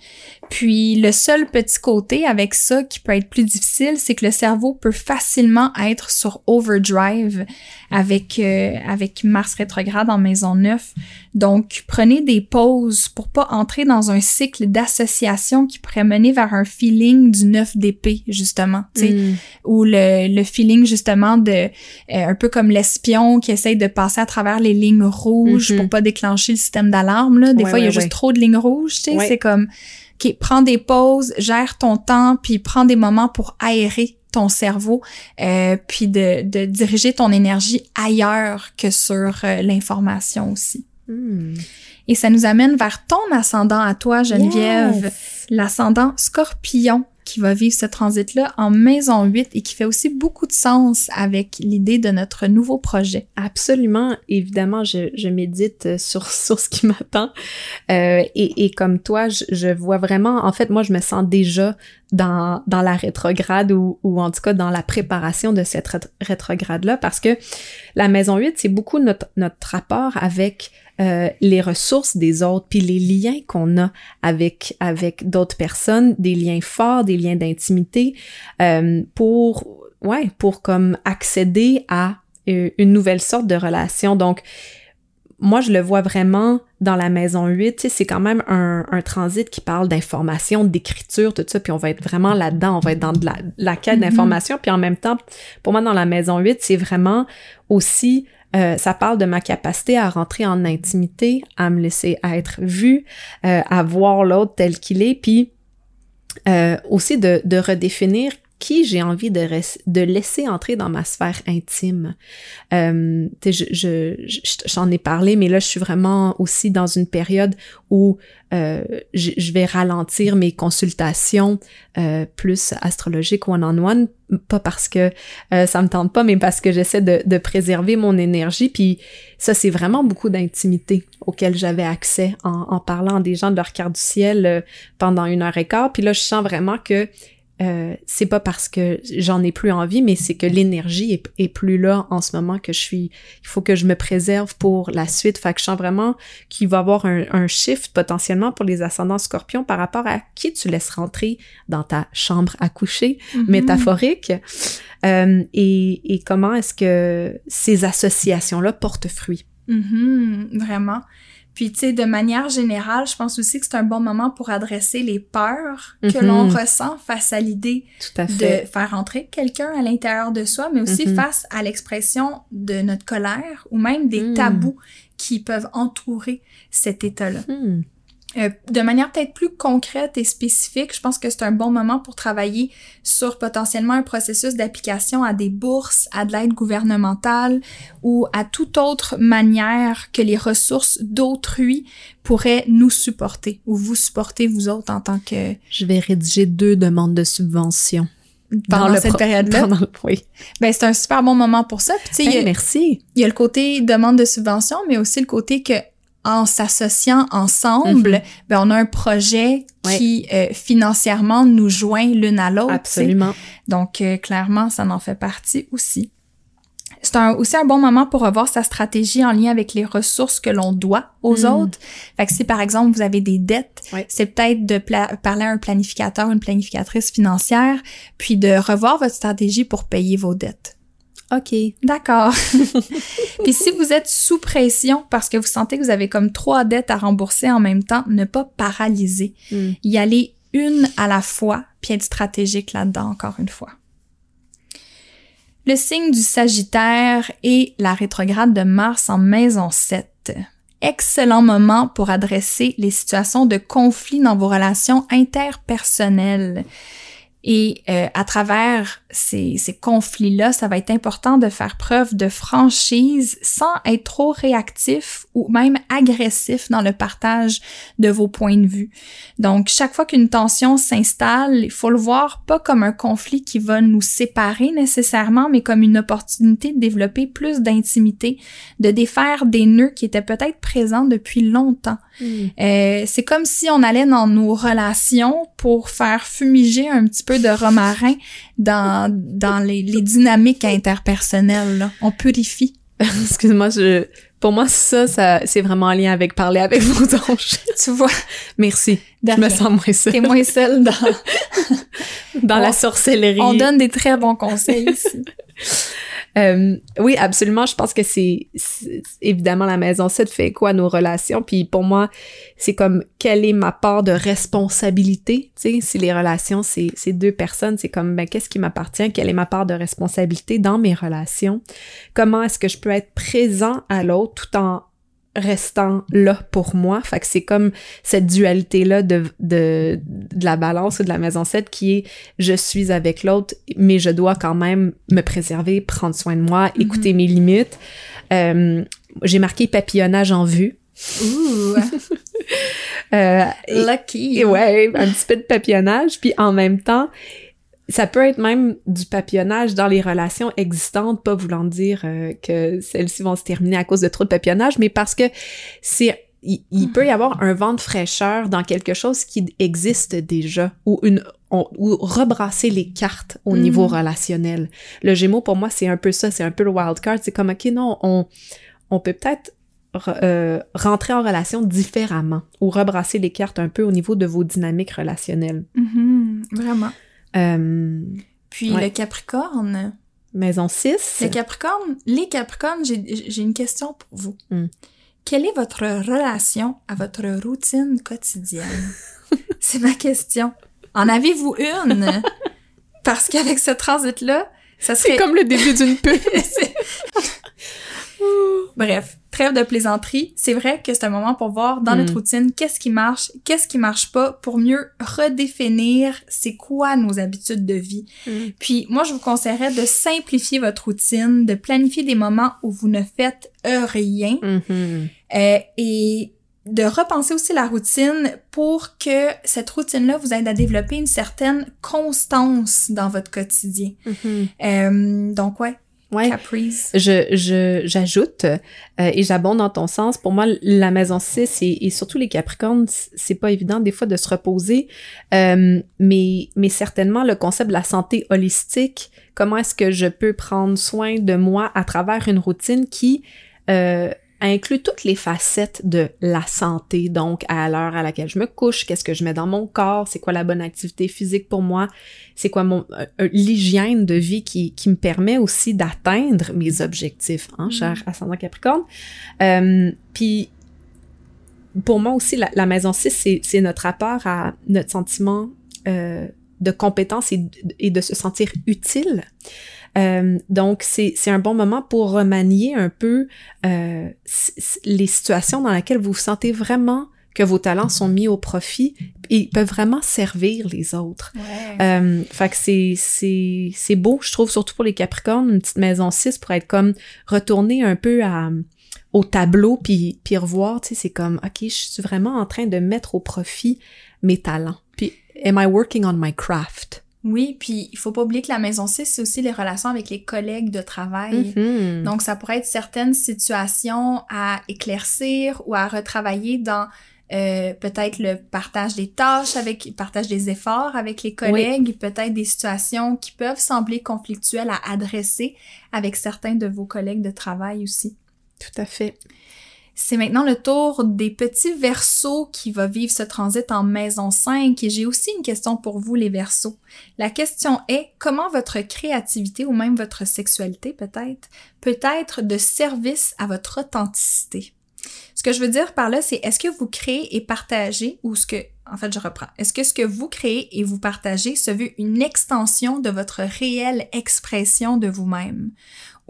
S1: Puis le seul petit côté avec ça qui peut être plus difficile, c'est que le cerveau peut facilement être sur overdrive avec euh, avec Mars rétrograde en maison 9. Donc prenez des pauses pour pas entrer dans un cycle d'association qui pourrait mener vers un feeling du 9 d'épée justement, tu sais, mm. ou le, le feeling justement de euh, un peu comme l'espion qui essaye de passer à travers les lignes rouges mm-hmm. pour pas déclencher le système d'alarme là. Des fois il y a juste trop de lignes rouges, tu sais, c'est comme OK, prends des pauses, gère ton temps, puis prends des moments pour aérer ton cerveau, euh, puis de, de, diriger ton énergie ailleurs que sur euh, l'information aussi.
S2: Hmm.
S1: Et ça nous amène vers ton ascendant à toi, Geneviève, l'ascendant scorpion qui va vivre ce transit-là en maison 8 et qui fait aussi beaucoup de sens avec l'idée de notre nouveau projet.
S2: Absolument. Évidemment, je, médite sur, sur ce qui m'attend. Euh, et, comme toi, je, vois vraiment, en fait, moi, je me sens déjà dans, la rétrograde ou, ou en tout cas dans la préparation de cette rétrograde-là parce que la maison 8, c'est beaucoup notre rapport avec euh, les ressources des autres, puis les liens qu'on a avec avec d'autres personnes, des liens forts, des liens d'intimité, euh, pour ouais, pour comme accéder à euh, une nouvelle sorte de relation. Donc moi, je le vois vraiment dans la maison 8. Tu sais, c'est quand même un, un transit qui parle d'information, d'écriture, tout ça. Puis on va être vraiment là-dedans. On va être dans de la, la quête
S1: Mhm.
S2: d'information. Puis en même temps, pour moi, dans la maison 8, c'est vraiment aussi... euh, ça parle de ma capacité à rentrer en intimité, à me laisser être vue, euh, à voir l'autre tel qu'il est, puis euh, aussi de, de redéfinir qui j'ai envie de, laisser entrer dans ma sphère intime. Euh, je, je, je- j'en ai parlé, mais là, je suis vraiment aussi dans une période où euh, je, vais ralentir mes consultations euh, plus astrologiques one-on-one, pas parce que euh, ça me tente pas, mais parce que j'essaie de, de préserver mon énergie. Puis ça, c'est vraiment beaucoup d'intimité auquel j'avais accès en, en parlant des gens de leur carte du ciel euh, pendant une heure et quart. Puis là, je sens vraiment que euh, c'est pas parce que j'en ai plus envie, mais c'est que l'énergie est, est plus là en ce moment que je suis. Il faut que je me préserve pour la suite. Fait que je sens vraiment qu'il va y avoir un, un shift potentiellement pour les ascendants scorpions par rapport à qui tu laisses rentrer dans ta chambre à coucher,
S1: Mhm.
S2: métaphorique. Euh, et, et comment est-ce que ces associations-là portent fruit?
S1: Mhm, vraiment. Puis, tu sais, de manière générale, je pense aussi que c'est un bon moment pour adresser les peurs que
S2: Mhm.
S1: l'on ressent face à l'idée de faire entrer quelqu'un à l'intérieur de soi, mais aussi
S2: Mhm.
S1: face à l'expression de notre colère ou même des
S2: Mhm.
S1: tabous qui peuvent entourer cet état-là. Euh, de manière peut-être plus concrète et spécifique, je pense que c'est un bon moment pour travailler sur potentiellement un processus d'application à des bourses, à de l'aide gouvernementale ou à toute autre manière que les ressources d'autrui pourraient nous supporter ou vous supporter vous autres en tant que
S2: Je vais rédiger deux demandes de subvention.
S1: pendant cette période-là?
S2: Oui.
S1: Ben c'est un super bon moment pour ça. Puis y a-
S2: merci.
S1: il y a le côté demande de subvention, mais aussi le côté que en s'associant ensemble,
S2: Mhm.
S1: ben on a un projet
S2: Ouais.
S1: qui euh, financièrement nous joint l'une à l'autre.
S2: Absolument.
S1: Donc euh, clairement, ça en fait partie aussi. C'est un- aussi un bon moment pour revoir sa stratégie en lien avec les ressources que l'on doit aux
S2: Mm.
S1: autres. Fait que si par exemple vous avez des dettes, c'est peut-être de pla- parler à un planificateur, une planificatrice financière, puis de revoir votre stratégie pour payer vos dettes.
S2: OK.
S1: D'accord. Puis si vous êtes sous pression parce que vous sentez que vous avez comme trois dettes à rembourser en même temps, ne pas paralyser.
S2: Hmm.
S1: Y aller une à la fois, puis être stratégique là-dedans encore une fois. Le signe du Sagittaire et la rétrograde de Mars en maison 7. Excellent moment pour adresser les situations de conflit dans vos relations interpersonnelles. Et euh, à travers ces, ces conflits-là, ça va être important de faire preuve de franchise sans être trop réactif ou même agressif dans le partage de vos points de vue. Donc, chaque fois qu'une tension s'installe, il faut le voir pas comme un conflit qui va nous séparer nécessairement, mais comme une opportunité de développer plus d'intimité, de défaire des nœuds qui étaient peut-être présents depuis longtemps.
S2: Hmm.
S1: Euh, c'est comme si on allait dans nos relations pour faire fumiger un petit peu de romarin dans, dans les, les dynamiques interpersonnelles. là. On purifie.
S2: Excuse-moi, je... pour moi, ça, ça c'est vraiment en lien avec parler avec vos anges.
S1: Tu vois,
S2: Merci. Je me sens moins seule
S1: T'es moins seule dans...
S2: dans
S1: on-
S2: la sorcellerie.
S1: On donne des très bons conseils ici.
S2: Euh, oui, absolument. Je pense que c'est évidemment la maison 7 fait quoi nos relations. Puis pour moi, c'est comme quelle est ma part de responsabilité? Tu sais, si les relations c'est deux personnes, c'est comme ben qu'est-ce qui m'appartient, quelle est ma part de responsabilité dans mes relations? Comment est-ce que je peux être présent à l'autre tout en restant là pour moi. Fait que c'est comme cette dualité-là de, de, de la balance ou de la maison 7 qui est je suis avec l'autre, mais je dois quand même me préserver, prendre soin de moi, écouter mes limites. Euh, j'ai marqué papillonnage en vue.
S1: Ouh,
S2: Euh,
S1: lucky.
S2: et ouais, un petit peu de papillonnage. Puis en même temps, ça peut être même du papillonnage dans les relations existantes, pas voulant dire euh, que celles-ci vont se terminer à cause de trop de papillonnage, mais parce que c'est il, il peut y avoir un vent de fraîcheur dans quelque chose qui existe déjà ou une on- ou rebrasser les cartes au
S1: Mhm.
S2: niveau relationnel. Le Gémeaux pour moi c'est un peu ça, c'est un peu le wild card, c'est comme ok non on on peut peut-être re- euh, rentrer en relation différemment ou rebrasser les cartes un peu au niveau de vos dynamiques relationnelles.
S1: Mhm, vraiment.
S2: Euh,
S1: Puis
S2: Ouais.
S1: le Capricorne.
S2: maison 6.
S1: Le Capricorne, les Capricornes, j'ai j'ai une question pour vous.
S2: Hmm.
S1: Quelle est votre relation à votre routine quotidienne? C'est ma question. En avez-vous une? Parce qu'avec ce transit-là, ça serait...
S2: C'est comme le début d'une pub.
S1: Bref, trêve de plaisanterie. C'est vrai que c'est un moment pour voir dans notre
S2: Mm.
S1: routine qu'est-ce qui marche, qu'est-ce qui marche pas, pour mieux redéfinir c'est quoi nos habitudes de vie.
S2: Mm.
S1: Puis moi, je vous conseillerais de simplifier votre routine, de planifier des moments où vous ne faites rien
S2: Mhm.
S1: euh, et de repenser aussi la routine pour que cette routine-là vous aide à développer une certaine constance dans votre quotidien.
S2: Mhm.
S1: Euh, donc ouais,
S2: Ouais.
S1: Caprice.
S2: Je, je, j'ajoute, euh, et j'abonde dans ton sens, pour moi, la maison 6 et, et surtout les Capricornes, c'est pas évident des fois de se reposer, euh, mais, mais certainement le concept de la santé holistique, comment est-ce que je peux prendre soin de moi à travers une routine qui euh, inclut toutes les facettes de la santé, donc à l'heure à laquelle je me couche, qu'est-ce que je mets dans mon corps, c'est quoi la bonne activité physique pour moi, c'est quoi mon euh, euh, l'hygiène de vie qui, qui me permet aussi d'atteindre mes objectifs, hein,
S1: Mhm.
S2: cher ascendant Capricorne. Euh, Puis pour moi aussi, la, la maison 6, c'est, c'est notre rapport à notre sentiment euh, de compétence et de se sentir utile. Euh, donc, c'est, c'est un bon moment pour remanier un peu euh, les situations dans lesquelles vous vous sentez vraiment que vos talents sont mis au profit et peuvent vraiment servir les autres.
S1: Ouais.
S2: Euh, fait que c'est, c'est, c'est beau, je trouve, surtout pour les Capricornes, une petite maison 6 pour être comme retourner un peu à, au tableau puis, puis revoir, tu sais, c'est comme, OK, je suis vraiment en train de mettre au profit mes talents. Puis, am I working on my craft?
S1: Oui, puis il faut pas oublier que la maison 6, c'est aussi les relations avec les collègues de travail.
S2: Mhm.
S1: Donc, ça pourrait être certaines situations à éclaircir ou à retravailler dans euh, peut-être le partage des tâches avec, le partage des efforts avec les collègues, peut-être des situations qui peuvent sembler conflictuelles à adresser avec certains de vos collègues de travail aussi.
S2: Tout à fait.
S1: C'est maintenant le tour des petits versos qui va vivre ce transit en maison 5 et j'ai aussi une question pour vous les versos. La question est comment votre créativité ou même votre sexualité peut-être peut être de service à votre authenticité? Ce que je veux dire par là, c'est est-ce que vous créez et partagez ou ce que, en fait, je reprends. Est-ce que ce que vous créez et vous partagez se veut une extension de votre réelle expression de vous-même?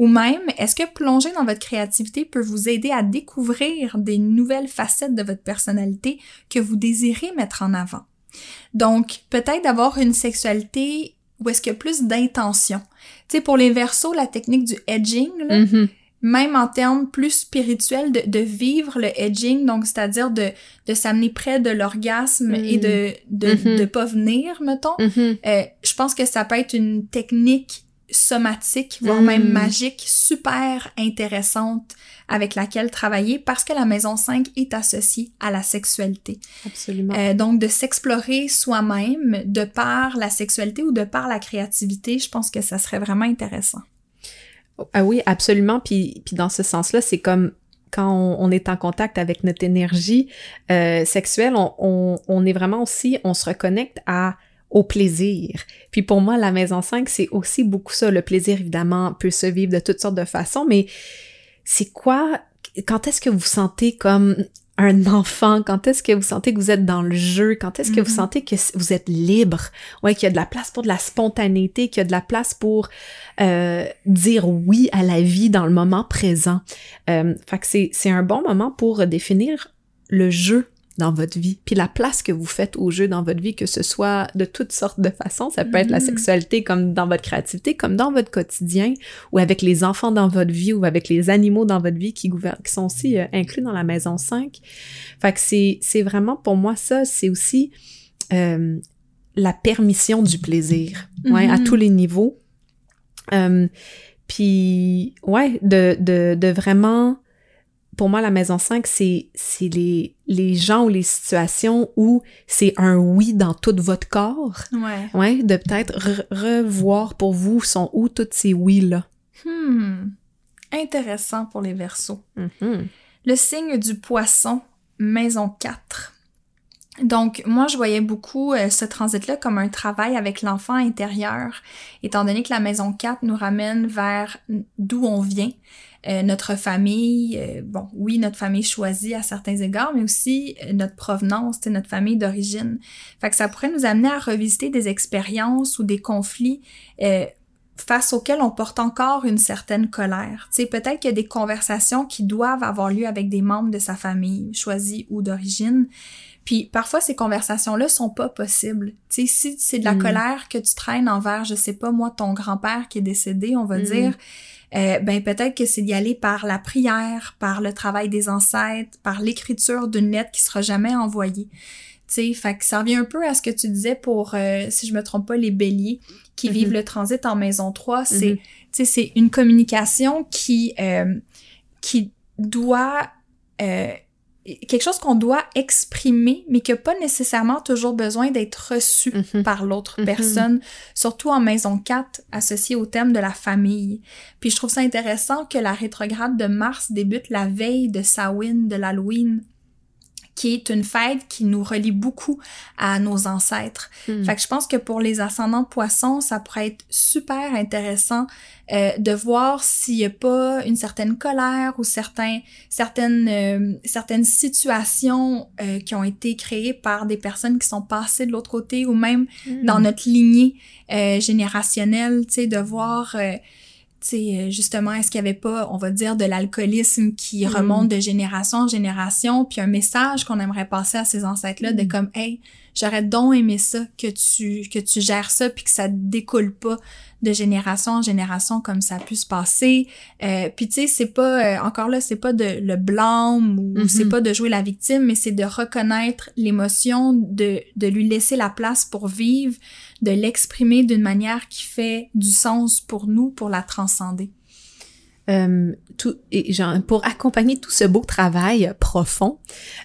S1: Ou même, est-ce que plonger dans votre créativité peut vous aider à découvrir des nouvelles facettes de votre personnalité que vous désirez mettre en avant? Donc, peut-être d'avoir une sexualité où est-ce qu'il y a plus d'intention. Tu sais, pour les versos, la technique du edging, là,
S2: Mhm.
S1: même en termes plus spirituels, de, de vivre le edging, donc c'est-à-dire de, de s'amener près de l'orgasme et de, de,
S2: Mhm.
S1: de pas venir, mettons.
S2: Mhm.
S1: Euh, je pense que ça peut être une technique somatique, voire
S2: Mm.
S1: même magique, super intéressante avec laquelle travailler parce que la maison 5 est associée à la sexualité.
S2: Absolument.
S1: Euh, donc de s'explorer soi-même de par la sexualité ou de par la créativité, je pense que ça serait vraiment intéressant.
S2: Ah oui, absolument. Puis, puis dans ce sens-là, c'est comme quand on, on est en contact avec notre énergie euh, sexuelle, on, on, on est vraiment aussi, on se reconnecte à au plaisir. Puis pour moi, la maison 5, c'est aussi beaucoup ça. Le plaisir, évidemment, peut se vivre de toutes sortes de façons, mais c'est quoi, quand est-ce que vous sentez comme un enfant, quand est-ce que vous sentez que vous êtes dans le jeu, quand est-ce que vous
S1: Mhm.
S2: sentez que vous êtes libre, ouais, qu'il y a de la place pour de la spontanéité, qu'il y a de la place pour euh, dire oui à la vie dans le moment présent. Euh, fait que c'est, c'est un bon moment pour définir le jeu dans votre vie, puis la place que vous faites au jeu dans votre vie, que ce soit de toutes sortes de façons. Ça peut être la
S1: Mhm.
S2: sexualité comme dans votre créativité, comme dans votre quotidien, ou avec les enfants dans votre vie, ou avec les animaux dans votre vie qui, gouvernent, qui sont aussi euh, inclus dans la maison 5. Fait que c'est, vraiment pour moi ça, c'est aussi euh, la permission du plaisir, ouais, à
S1: Mhm.
S2: tous les niveaux. Euh, puis, ouais, de, de, de vraiment, pour moi, la maison 5, c'est, les, les gens ou les situations où c'est un oui dans tout votre corps.
S1: Ouais.
S2: Ouais, de peut-être re- revoir pour vous sont où tous ces oui-là.
S1: Hmm. Intéressant pour les versos.
S2: Mhm.
S1: Le signe du poisson, maison 4. Donc, moi, je voyais beaucoup euh, ce transit-là comme un travail avec l'enfant intérieur, étant donné que la maison 4 nous ramène vers d'où on vient, euh, notre famille, euh, bon, oui, notre famille choisie à certains égards, mais aussi notre provenance, notre famille d'origine. Fait que ça pourrait nous amener à revisiter des expériences ou des conflits face auxquels on porte encore une certaine colère. Tu sais, peut-être qu'il y a des conversations qui doivent avoir lieu avec des membres de sa famille, choisie ou d'origine, puis parfois ces conversations-là sont pas possibles. Tu sais, si c'est de la mm. colère que tu traînes envers, je sais pas moi, ton grand-père qui est décédé, on va mm. dire, euh, ben peut-être que c'est d'y aller par la prière, par le travail des ancêtres, par l'écriture d'une lettre qui sera jamais envoyée. Tu sais, fait que ça revient un peu à ce que tu disais pour, euh, si je me trompe pas, les béliers qui mm-hmm. vivent le transit en maison 3. C'est, mm-hmm. tu sais, c'est une communication qui, euh, qui doit quelque chose qu'on doit exprimer, mais qui n'a pas nécessairement toujours besoin d'être reçu mhm. par l'autre mhm. personne, surtout en maison 4, associée au thème de la famille. Puis je trouve ça intéressant que la rétrograde de Mars débute la veille de Samhain, de l'Halloween qui est une fête qui nous relie beaucoup à nos ancêtres. Hmm. Fait que je pense que pour les ascendants poissons, ça pourrait être super intéressant euh, de voir s'il n'y a pas une certaine colère ou certains, certaines, euh, certaines situations euh, qui ont été créées par des personnes qui sont passées de l'autre côté ou même hmm. dans notre lignée générationnelle, tu sais, de voir sais, euh, justement, est-ce qu'il n'y avait pas, on va dire, de l'alcoolisme qui mm. remonte de génération en génération, puis un message qu'on aimerait passer à ces ancêtres-là de mm. comme, hey, j'aurais donc aimé ça, que tu, que tu gères ça, puis que ça découle pas de génération en génération comme ça a pu se passer. Euh, puis tu sais, c'est pas, euh, encore là, c'est pas de le blâme ou mm-hmm. c'est pas de jouer la victime, mais c'est de reconnaître l'émotion, de, de lui laisser la place pour vivre, de l'exprimer d'une manière qui fait du sens pour nous, pour la transcender.
S2: Euh, pour accompagner tout ce beau travail profond,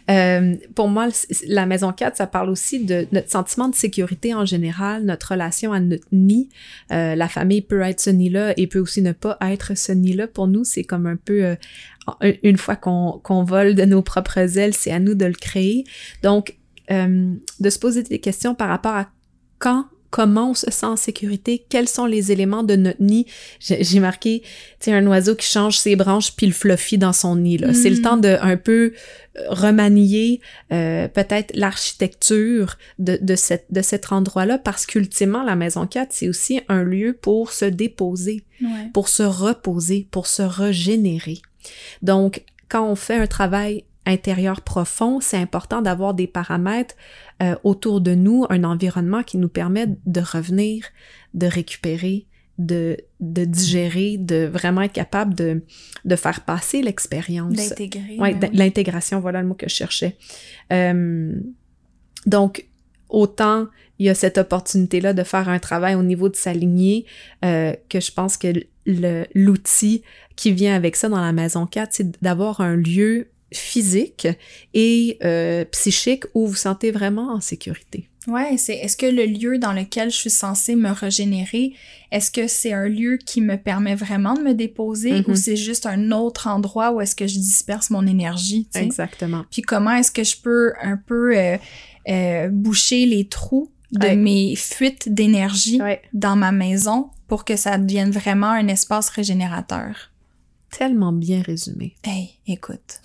S2: euh, pour moi, la maison 4, ça parle aussi de notre sentiment de sécurité en général, notre relation à notre nid. Euh, la famille peut être ce nid-là et peut aussi ne pas être ce nid-là. Pour nous, c'est comme un peu, une fois qu'on qu'on vole de nos propres ailes, c'est à nous de le créer. Donc, de se poser des questions par rapport à quand comment on se sent en sécurité, quels sont les éléments de notre nid. J'ai marqué, tu sais, un oiseau qui change ses branches puis le fluffy dans son nid. Là. C'est le mm. temps de un peu euh, remanier euh, peut-être l'architecture de, de, cette, de cet endroit-là parce qu'ultimement, la maison 4, c'est aussi un lieu pour se déposer, pour se reposer, pour se régénérer. Donc, quand on fait un travail intérieur profond, c'est important d'avoir des paramètres euh, autour de nous, un environnement qui nous permet de revenir, de récupérer, de, de digérer, de vraiment être capable de, de faire passer l'expérience.
S1: D'intégrer.
S2: Ouais,
S1: ben
S2: l'intégration, voilà le mot que je cherchais. Euh, donc, autant il y a cette opportunité-là de faire un travail au niveau de s'aligner, euh, que je pense que l'outil qui vient avec ça dans la maison 4, c'est d'avoir un lieu physique et euh, psychique où vous sentez vraiment en sécurité.
S1: Ouais, c'est est-ce que le lieu dans lequel je suis censée me régénérer, est-ce que c'est un lieu qui me permet vraiment de me déposer ou mm-hmm. c'est juste un autre endroit où est-ce que je disperse mon énergie,
S2: Exactement.
S1: Puis comment est-ce que je peux un peu euh, euh, boucher les trous de mes fuites d'énergie dans ma maison pour que ça devienne vraiment un espace régénérateur?
S2: Tellement bien résumé.
S1: Hey, écoute.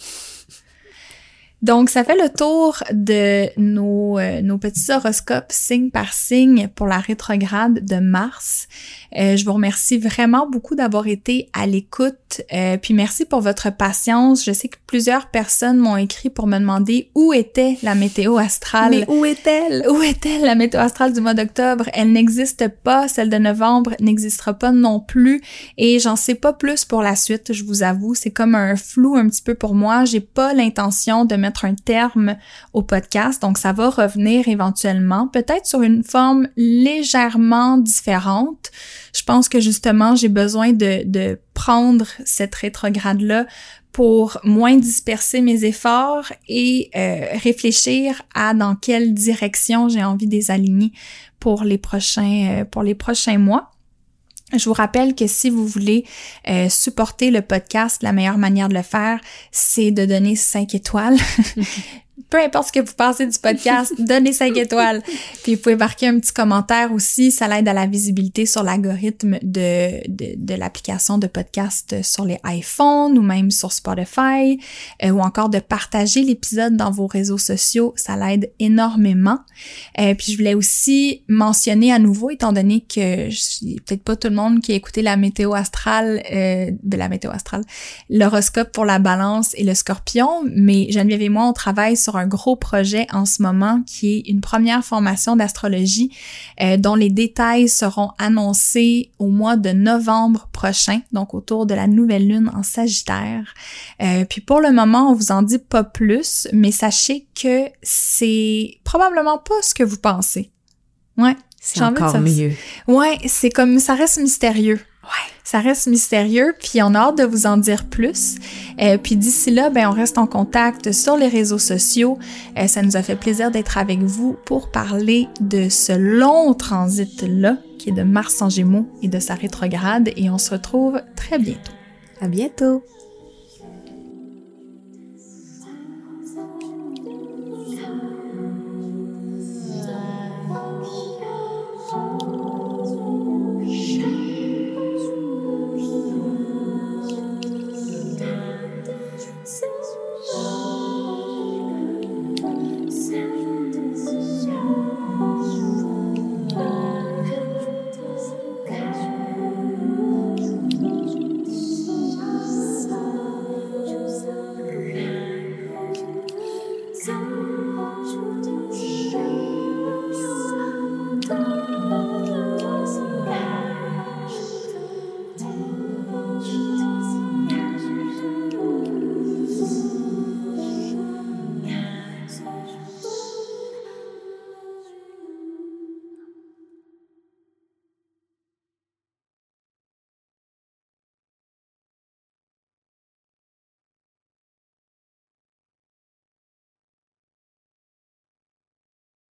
S1: Donc, ça fait le tour de nos, euh, nos petits horoscopes signe par signe pour la rétrograde de mars. Euh, je vous remercie vraiment beaucoup d'avoir été à l'écoute. Euh, puis merci pour votre patience. Je sais que plusieurs personnes m'ont écrit pour me demander où était la météo astrale.
S2: Mais où est-elle?
S1: Où est-elle la météo astrale du mois d'octobre? Elle n'existe pas. Celle de novembre n'existera pas non plus. Et j'en sais pas plus pour la suite, je vous avoue. C'est comme un flou un petit peu pour moi. J'ai pas l'intention de mettre un terme au podcast, donc ça va revenir éventuellement, peut-être sur une forme légèrement différente. Je pense que justement, j'ai besoin de, de prendre cette rétrograde-là pour moins disperser mes efforts et euh, réfléchir à dans quelle direction j'ai envie de les aligner pour les prochains, euh, pour les prochains mois. Je vous rappelle que si vous voulez euh, supporter le podcast, la meilleure manière de le faire, c'est de donner 5 étoiles. peu importe ce que vous pensez du podcast, donnez 5 étoiles. Puis vous pouvez marquer un petit commentaire aussi, ça l'aide à la visibilité sur l'algorithme de, de, de l'application de podcast sur les iPhones ou même sur Spotify, euh, ou encore de partager l'épisode dans vos réseaux sociaux, ça l'aide énormément. Euh, puis je voulais aussi mentionner à nouveau, étant donné que je peut-être pas tout le monde qui a écouté la météo astrale, euh, de la météo astrale, l'horoscope pour la balance et le scorpion, mais Geneviève et moi, on travaille sur un gros projet en ce moment qui est une première formation d'astrologie euh, dont les détails seront annoncés au mois de novembre prochain, donc autour de la nouvelle lune en Sagittaire. Euh, puis pour le moment, on vous en dit pas plus, mais sachez que c'est probablement pas ce que vous pensez. Ouais.
S2: C'est encore mieux.
S1: Ouais, c'est comme ça reste mystérieux. Ça reste mystérieux, puis on a hâte de vous en dire plus. euh, puis d'ici là, ben on reste en contact sur les réseaux sociaux. Euh, ça nous a fait plaisir d'être avec vous pour parler de ce long transit là qui est de Mars en Gémeaux et de sa rétrograde et on se retrouve très bientôt.
S2: À bientôt.